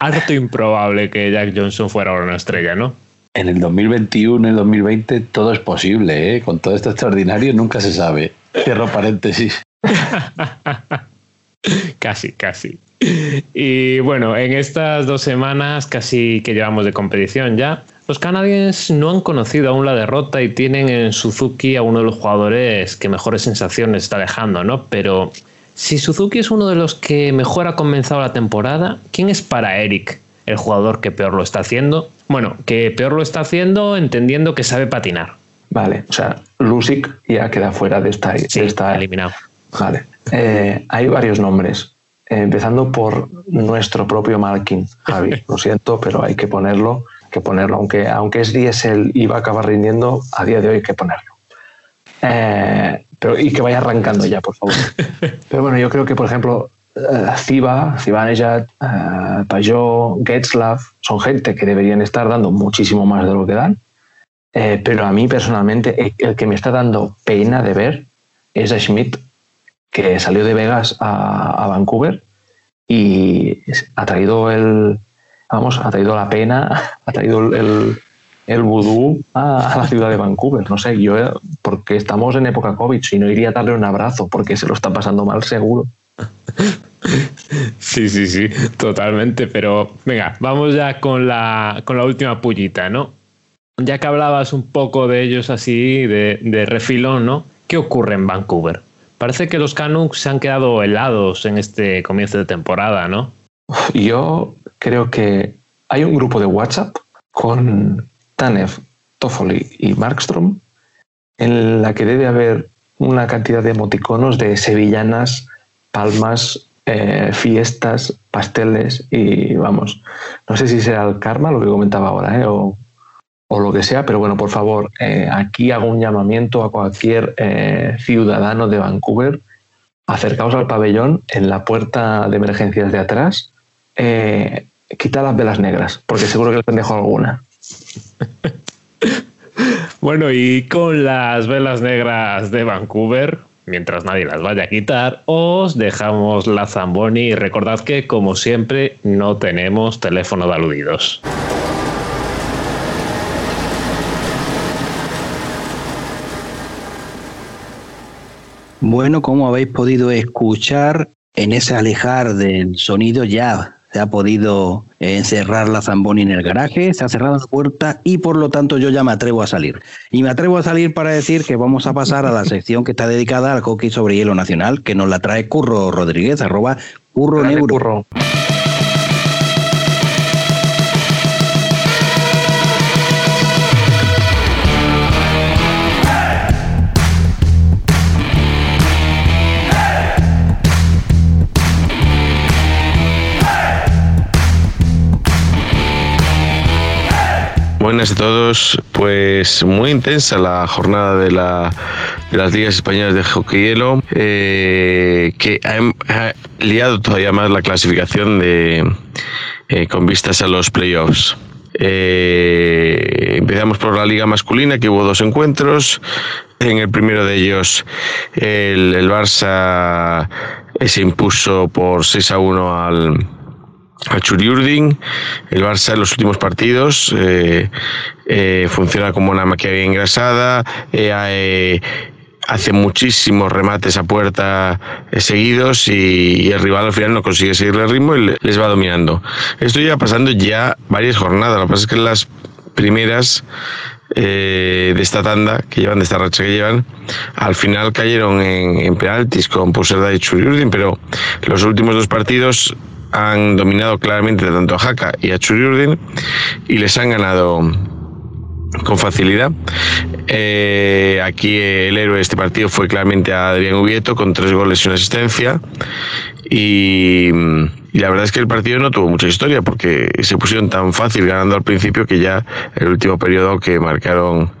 harto improbable que Jack Johnson fuera una estrella, ¿no? En el 2021, en el 2020, todo es posible, ¿eh? Con todo esto extraordinario nunca se sabe. Cierro paréntesis. casi, casi. Y bueno, en estas dos semanas casi que llevamos de competición ya, los canadienses no han conocido aún la derrota y tienen en Suzuki a uno de los jugadores que mejores sensaciones está dejando, ¿no? Pero si Suzuki es uno de los que mejor ha comenzado la temporada, ¿quién es para Eric el jugador que peor lo está haciendo? Bueno, que peor lo está haciendo entendiendo que sabe patinar. Vale, o sea, Lusic ya queda fuera de esta. Sí, está eliminado. Vale. Eh, hay varios nombres. Eh, empezando por nuestro propio Malkin, Javi. Lo siento, pero hay que ponerlo, que ponerlo. Aunque, aunque es diésel y va a acabar rindiendo, a día de hoy hay que ponerlo. Eh, pero, y que vaya arrancando ya, por favor. Pero bueno, yo creo que, por ejemplo, Ciba, Zibanejad, Pajot, Getzlav, son gente que deberían estar dando muchísimo más de lo que dan. pero a mí personalmente, el que me está dando pena de ver es a Schmidt que salió de Vegas a, Vancouver y ha traído el, vamos, ha traído la pena, ha traído el, el vudú a, la ciudad de Vancouver. No sé, yo, porque estamos en época COVID, si no iría a darle un abrazo, porque se lo está pasando mal seguro. Sí, sí, sí, totalmente. Pero venga, vamos ya con la, con la última pullita, ¿no? Ya que hablabas un poco de ellos así, de, de refilón, ¿no? ¿Qué ocurre en Vancouver? Parece que los Canucks se han quedado helados en este comienzo de temporada, ¿no? Yo creo que hay un grupo de WhatsApp con Tanev, Toffoli y Markstrom en la que debe haber una cantidad de emoticonos de sevillanas, palmas, eh, fiestas, pasteles y vamos, no sé si será el karma lo que comentaba ahora, ¿eh? o o lo que sea, pero bueno, por favor, eh, aquí hago un llamamiento a cualquier ciudadano de Vancouver, acercaos al pabellón en la puerta de emergencias de atrás, eh, quita las velas negras, porque seguro que les pendejo alguna. bueno, y con las velas negras de Vancouver, mientras nadie las vaya a quitar, os dejamos la Zamboni y recordad que, como siempre, no tenemos teléfono de aludidos. Bueno, como habéis podido escuchar, en ese alejar del sonido ya se ha podido encerrar la Zamboni en el garaje, se ha cerrado la puerta y por lo tanto yo ya me atrevo a salir. Y me atrevo a salir para decir que vamos a pasar a la sección que está dedicada al hockey sobre hielo nacional, que nos la trae Curro Rodríguez, arroba Curro Neuro. Buenas a todos. Pues muy intensa la jornada de, la, las ligas españolas de hockey hielo, eh, que ha, liado todavía más la clasificación de, eh, con vistas a los playoffs. Eh, empezamos por la liga masculina, que hubo dos encuentros. En el primero de ellos, el, el Barça se impuso por 6 a 1 al, a Churiurdin. El Barça en los últimos partidos eh, eh, funciona como una maquinaria engrasada, eh, hace muchísimos remates a puerta seguidos y, el rival al final no consigue seguir el ritmo y les va dominando. Esto ya pasando ya varias jornadas, lo que pasa es que las primeras de esta tanda que llevan, de esta racha que llevan, al final cayeron en, penaltis con Puserda y Churiurdin, pero los últimos dos partidos han dominado claramente tanto a Haka y a Churiurdin y les han ganado con facilidad. Eh, aquí el héroe de este partido fue claramente Adrián Ubieto con tres goles y una asistencia. Y, la verdad es que el partido no tuvo mucha historia porque se pusieron tan fácil ganando al principio que ya el último periodo que marcaron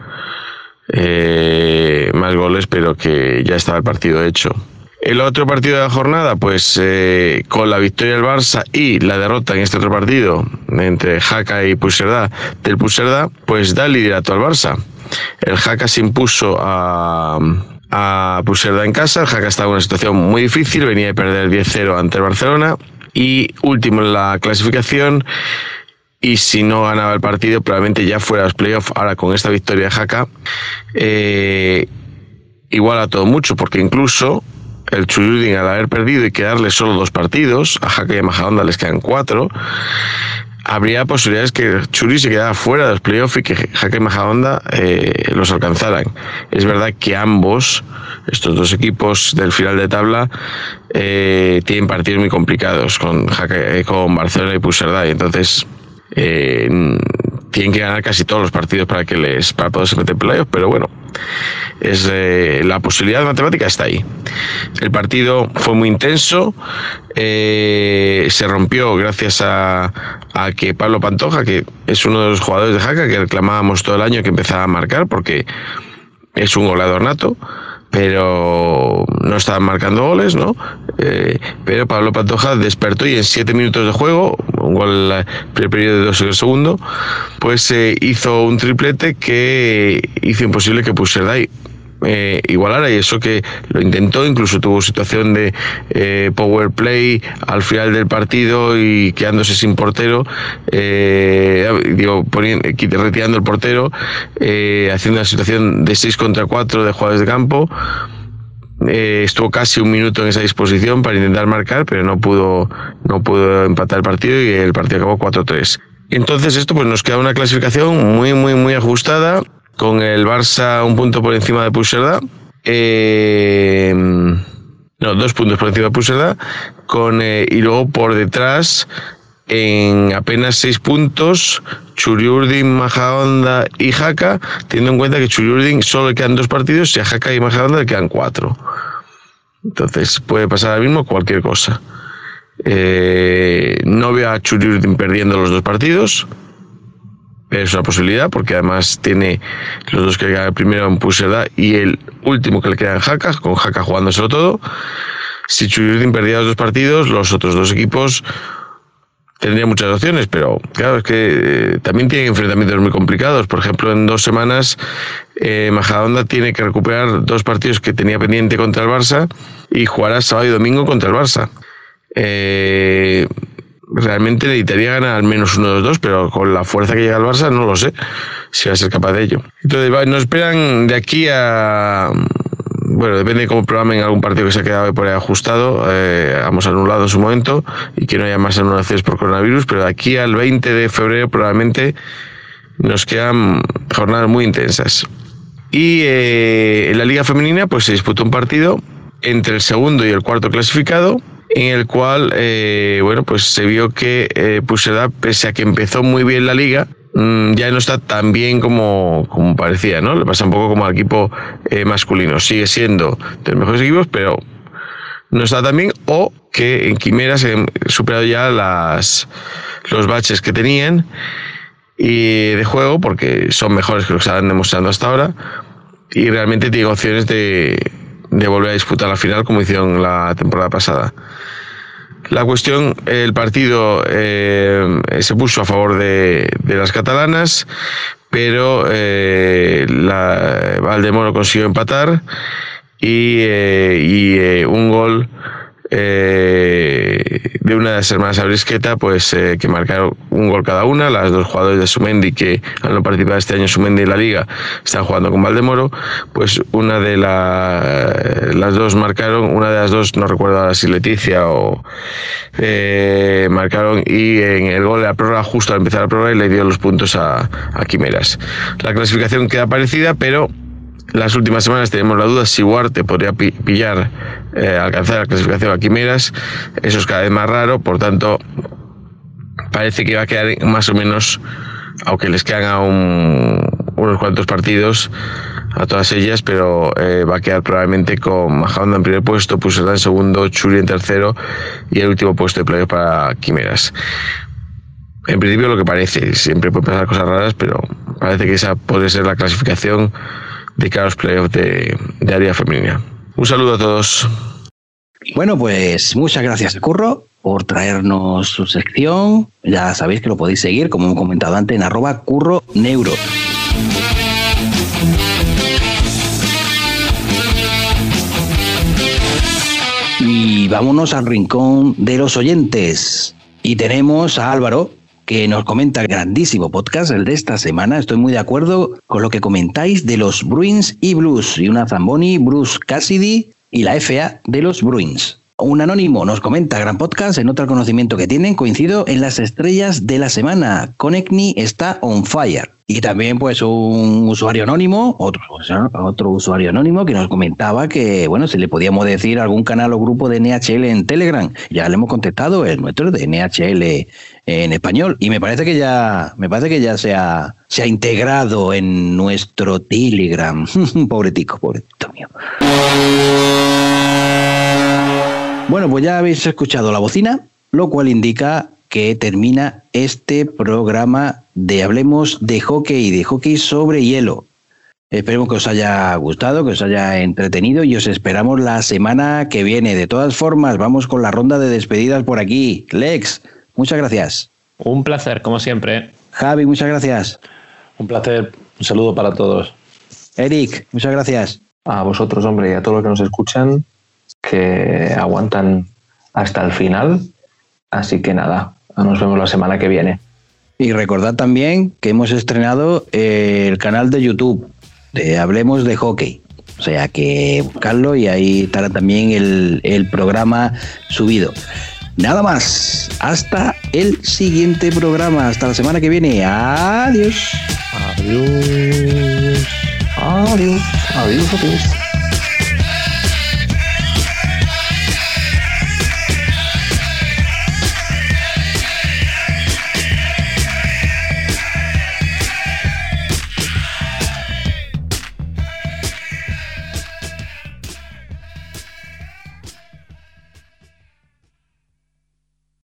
eh, más goles, pero que ya estaba el partido hecho. El otro partido de la jornada, pues eh, con la victoria del Barça y la derrota en este otro partido entre Jaca y Puigcerdá del Puigcerdá, pues da el liderato al Barça. El Jaca se impuso a, a en casa, el Jaca estaba en una situación muy difícil, venía de perder 10-0 ante el Barcelona y último en la clasificación. Y si no ganaba el partido, probablemente ya fuera a los playoffs. Ahora con esta victoria de Jaca, eh, igual a todo mucho, porque incluso el Chuyudin al haber perdido y quedarle solo dos partidos, a Jaca y a Majadonda les quedan cuatro, habría posibilidades que Churi se quedara fuera de los playoffs y que Jaque y Majadonda eh, los alcanzaran. Es verdad que ambos, estos dos equipos del final de tabla, eh, tienen partidos muy complicados con, Jaque, con Barcelona y Puigcerdá, y entonces eh, tienen que ganar casi todos los partidos para que les para poderse meter en playoffs, pero bueno, es eh, la posibilidad matemática está ahí. El partido fue muy intenso, eh, se rompió gracias a, a, que Pablo Pantoja, que es uno de los jugadores de Jaca que reclamábamos todo el año que empezaba a marcar porque es un goleador nato pero no estaban marcando goles, ¿no? Eh, pero Pablo Pantoja despertó y en siete minutos de juego, un gol en el periodo de dos segundo, pues eh, hizo un triplete que hizo imposible que pusiera ahí eh, igualara y eso que lo intentó, incluso tuvo situación de eh, power play al final del partido y quedándose sin portero, eh, digo, poniendo, retirando el portero, eh, haciendo una situación de 6 contra 4 de jugadores de campo. Eh, estuvo casi un minuto en esa disposición para intentar marcar, pero no pudo, no pudo empatar el partido y el partido acabó 4-3. Entonces esto pues nos queda una clasificación muy muy muy ajustada con el Barça un punto por encima de Puigcerdá. Eh, no, dos puntos por encima de Puigcerdá. Con, eh, y luego por detrás, en apenas seis puntos, Churiurdin, Majahonda y Jaca, teniendo en cuenta que Churiurdin solo le quedan dos partidos y a Jaca y Majahonda le quedan cuatro. Entonces puede pasar ahora mismo cualquier cosa. Eh, no veo a Churiurdin perdiendo los dos partidos es una posibilidad porque además tiene los dos que le quedan primero en Puseda y el último que le queda en Jaca, con Jaca jugándoselo todo. Si Chuyurdin perdía los dos partidos, los otros dos equipos tendrían muchas opciones, pero claro, es que eh, también tienen enfrentamientos muy complicados. Por ejemplo, en dos semanas, eh, tiene que recuperar dos partidos que tenía pendiente contra el Barça y jugará sábado y domingo contra el Barça. Eh, realmente necesitaría ganar al menos uno de los dos, pero con la fuerza que llega al Barça no lo sé si va a ser capaz de ello. Entonces, nos esperan de aquí a. Bueno, depende de cómo programen algún partido que se ha quedado por ahí ajustado, eh, hemos anulado en su momento y que no haya más anulaciones por coronavirus, pero de aquí al 20 de febrero probablemente nos quedan jornadas muy intensas. Y eh, en la Liga Femenina, pues se disputó un partido entre el segundo y el cuarto clasificado en el cual, eh, bueno, pues se vio que eh, pese a que empezó muy bien la liga, mm, ya no está tan bien como, como parecía, ¿no? Le pasa un poco como al equipo eh, masculino. Sigue siendo de los mejores equipos, pero no está tan bien. O que en Quimera se han superado ya las, los baches que tenían y de juego, porque son mejores que los que estaban demostrando hasta ahora. Y realmente tiene opciones de, de volver a disputar la final como hicieron la temporada pasada. La cuestión, el partido eh, se puso a favor de, de las catalanas, pero eh, la, Valdemoro consiguió empatar y, eh, y eh, un gol eh, de una de las hermanas Abrisqueta, pues eh, que marcaron un gol cada una, las dos jugadores de Sumendi que han no participado este año Sumendi en la liga están jugando con Valdemoro, pues una de la, las dos marcaron, una de las dos no recuerdo ahora si Leticia o eh, marcaron y en el gol de la prórroga justo al empezar la prórroga le dio los puntos a, a Quimeras. La clasificación queda parecida, pero las últimas semanas tenemos la duda si Huarte podría pillar, eh, alcanzar la clasificación a Quimeras. Eso es cada vez más raro, por tanto, parece que va a quedar más o menos, aunque les quedan aún unos cuantos partidos a todas ellas, pero eh, va a quedar probablemente con Majadonda en primer puesto, Pusela en segundo, Churi en tercero y el último puesto de playoff para Quimeras. En principio lo que parece, siempre puede pasar cosas raras, pero parece que esa puede ser la clasificación de cara a los playoffs de, de área femenina. Un saludo a todos. Bueno, pues muchas gracias, Curro, por traernos su sección. Ya sabéis que lo podéis seguir, como hemos comentado antes, en arroba curro neuro. Y vámonos al rincón de los oyentes. Y tenemos a Álvaro, que nos comenta grandísimo podcast, el de esta semana. Estoy muy de acuerdo con lo que comentáis de los Bruins y Blues, y una Zamboni, Bruce Cassidy y la FA de los Bruins. Un anónimo nos comenta, gran podcast, en otro conocimiento que tienen, coincido en las estrellas de la semana. Conecni está on fire. Y también pues un usuario anónimo, otro, usuario anónimo que nos comentaba que, bueno, si le podíamos decir algún canal o grupo de NHL en Telegram. Ya le hemos contestado, el nuestro de NHL en español. Y me parece que ya, me parece que ya se ha, se ha integrado en nuestro Telegram. pobretico, pobrecito mío. Bueno, pues ya habéis escuchado la bocina, lo cual indica que termina este programa de Hablemos de Hockey y de Hockey sobre hielo. Esperemos que os haya gustado, que os haya entretenido y os esperamos la semana que viene. De todas formas, vamos con la ronda de despedidas por aquí. Lex, muchas gracias. Un placer, como siempre. Javi, muchas gracias. Un placer. Un saludo para todos. Eric, muchas gracias. A vosotros, hombre, y a todos los que nos escuchan que aguantan hasta el final. Así que nada, nos vemos la semana que viene. Y recordad también que hemos estrenado el canal de YouTube de Hablemos de Hockey. O sea que buscarlo y ahí estará también el, el programa subido. Nada más. Hasta el siguiente programa. Hasta la semana que viene. Adiós. Adiós. Adiós. Adiós. Adiós.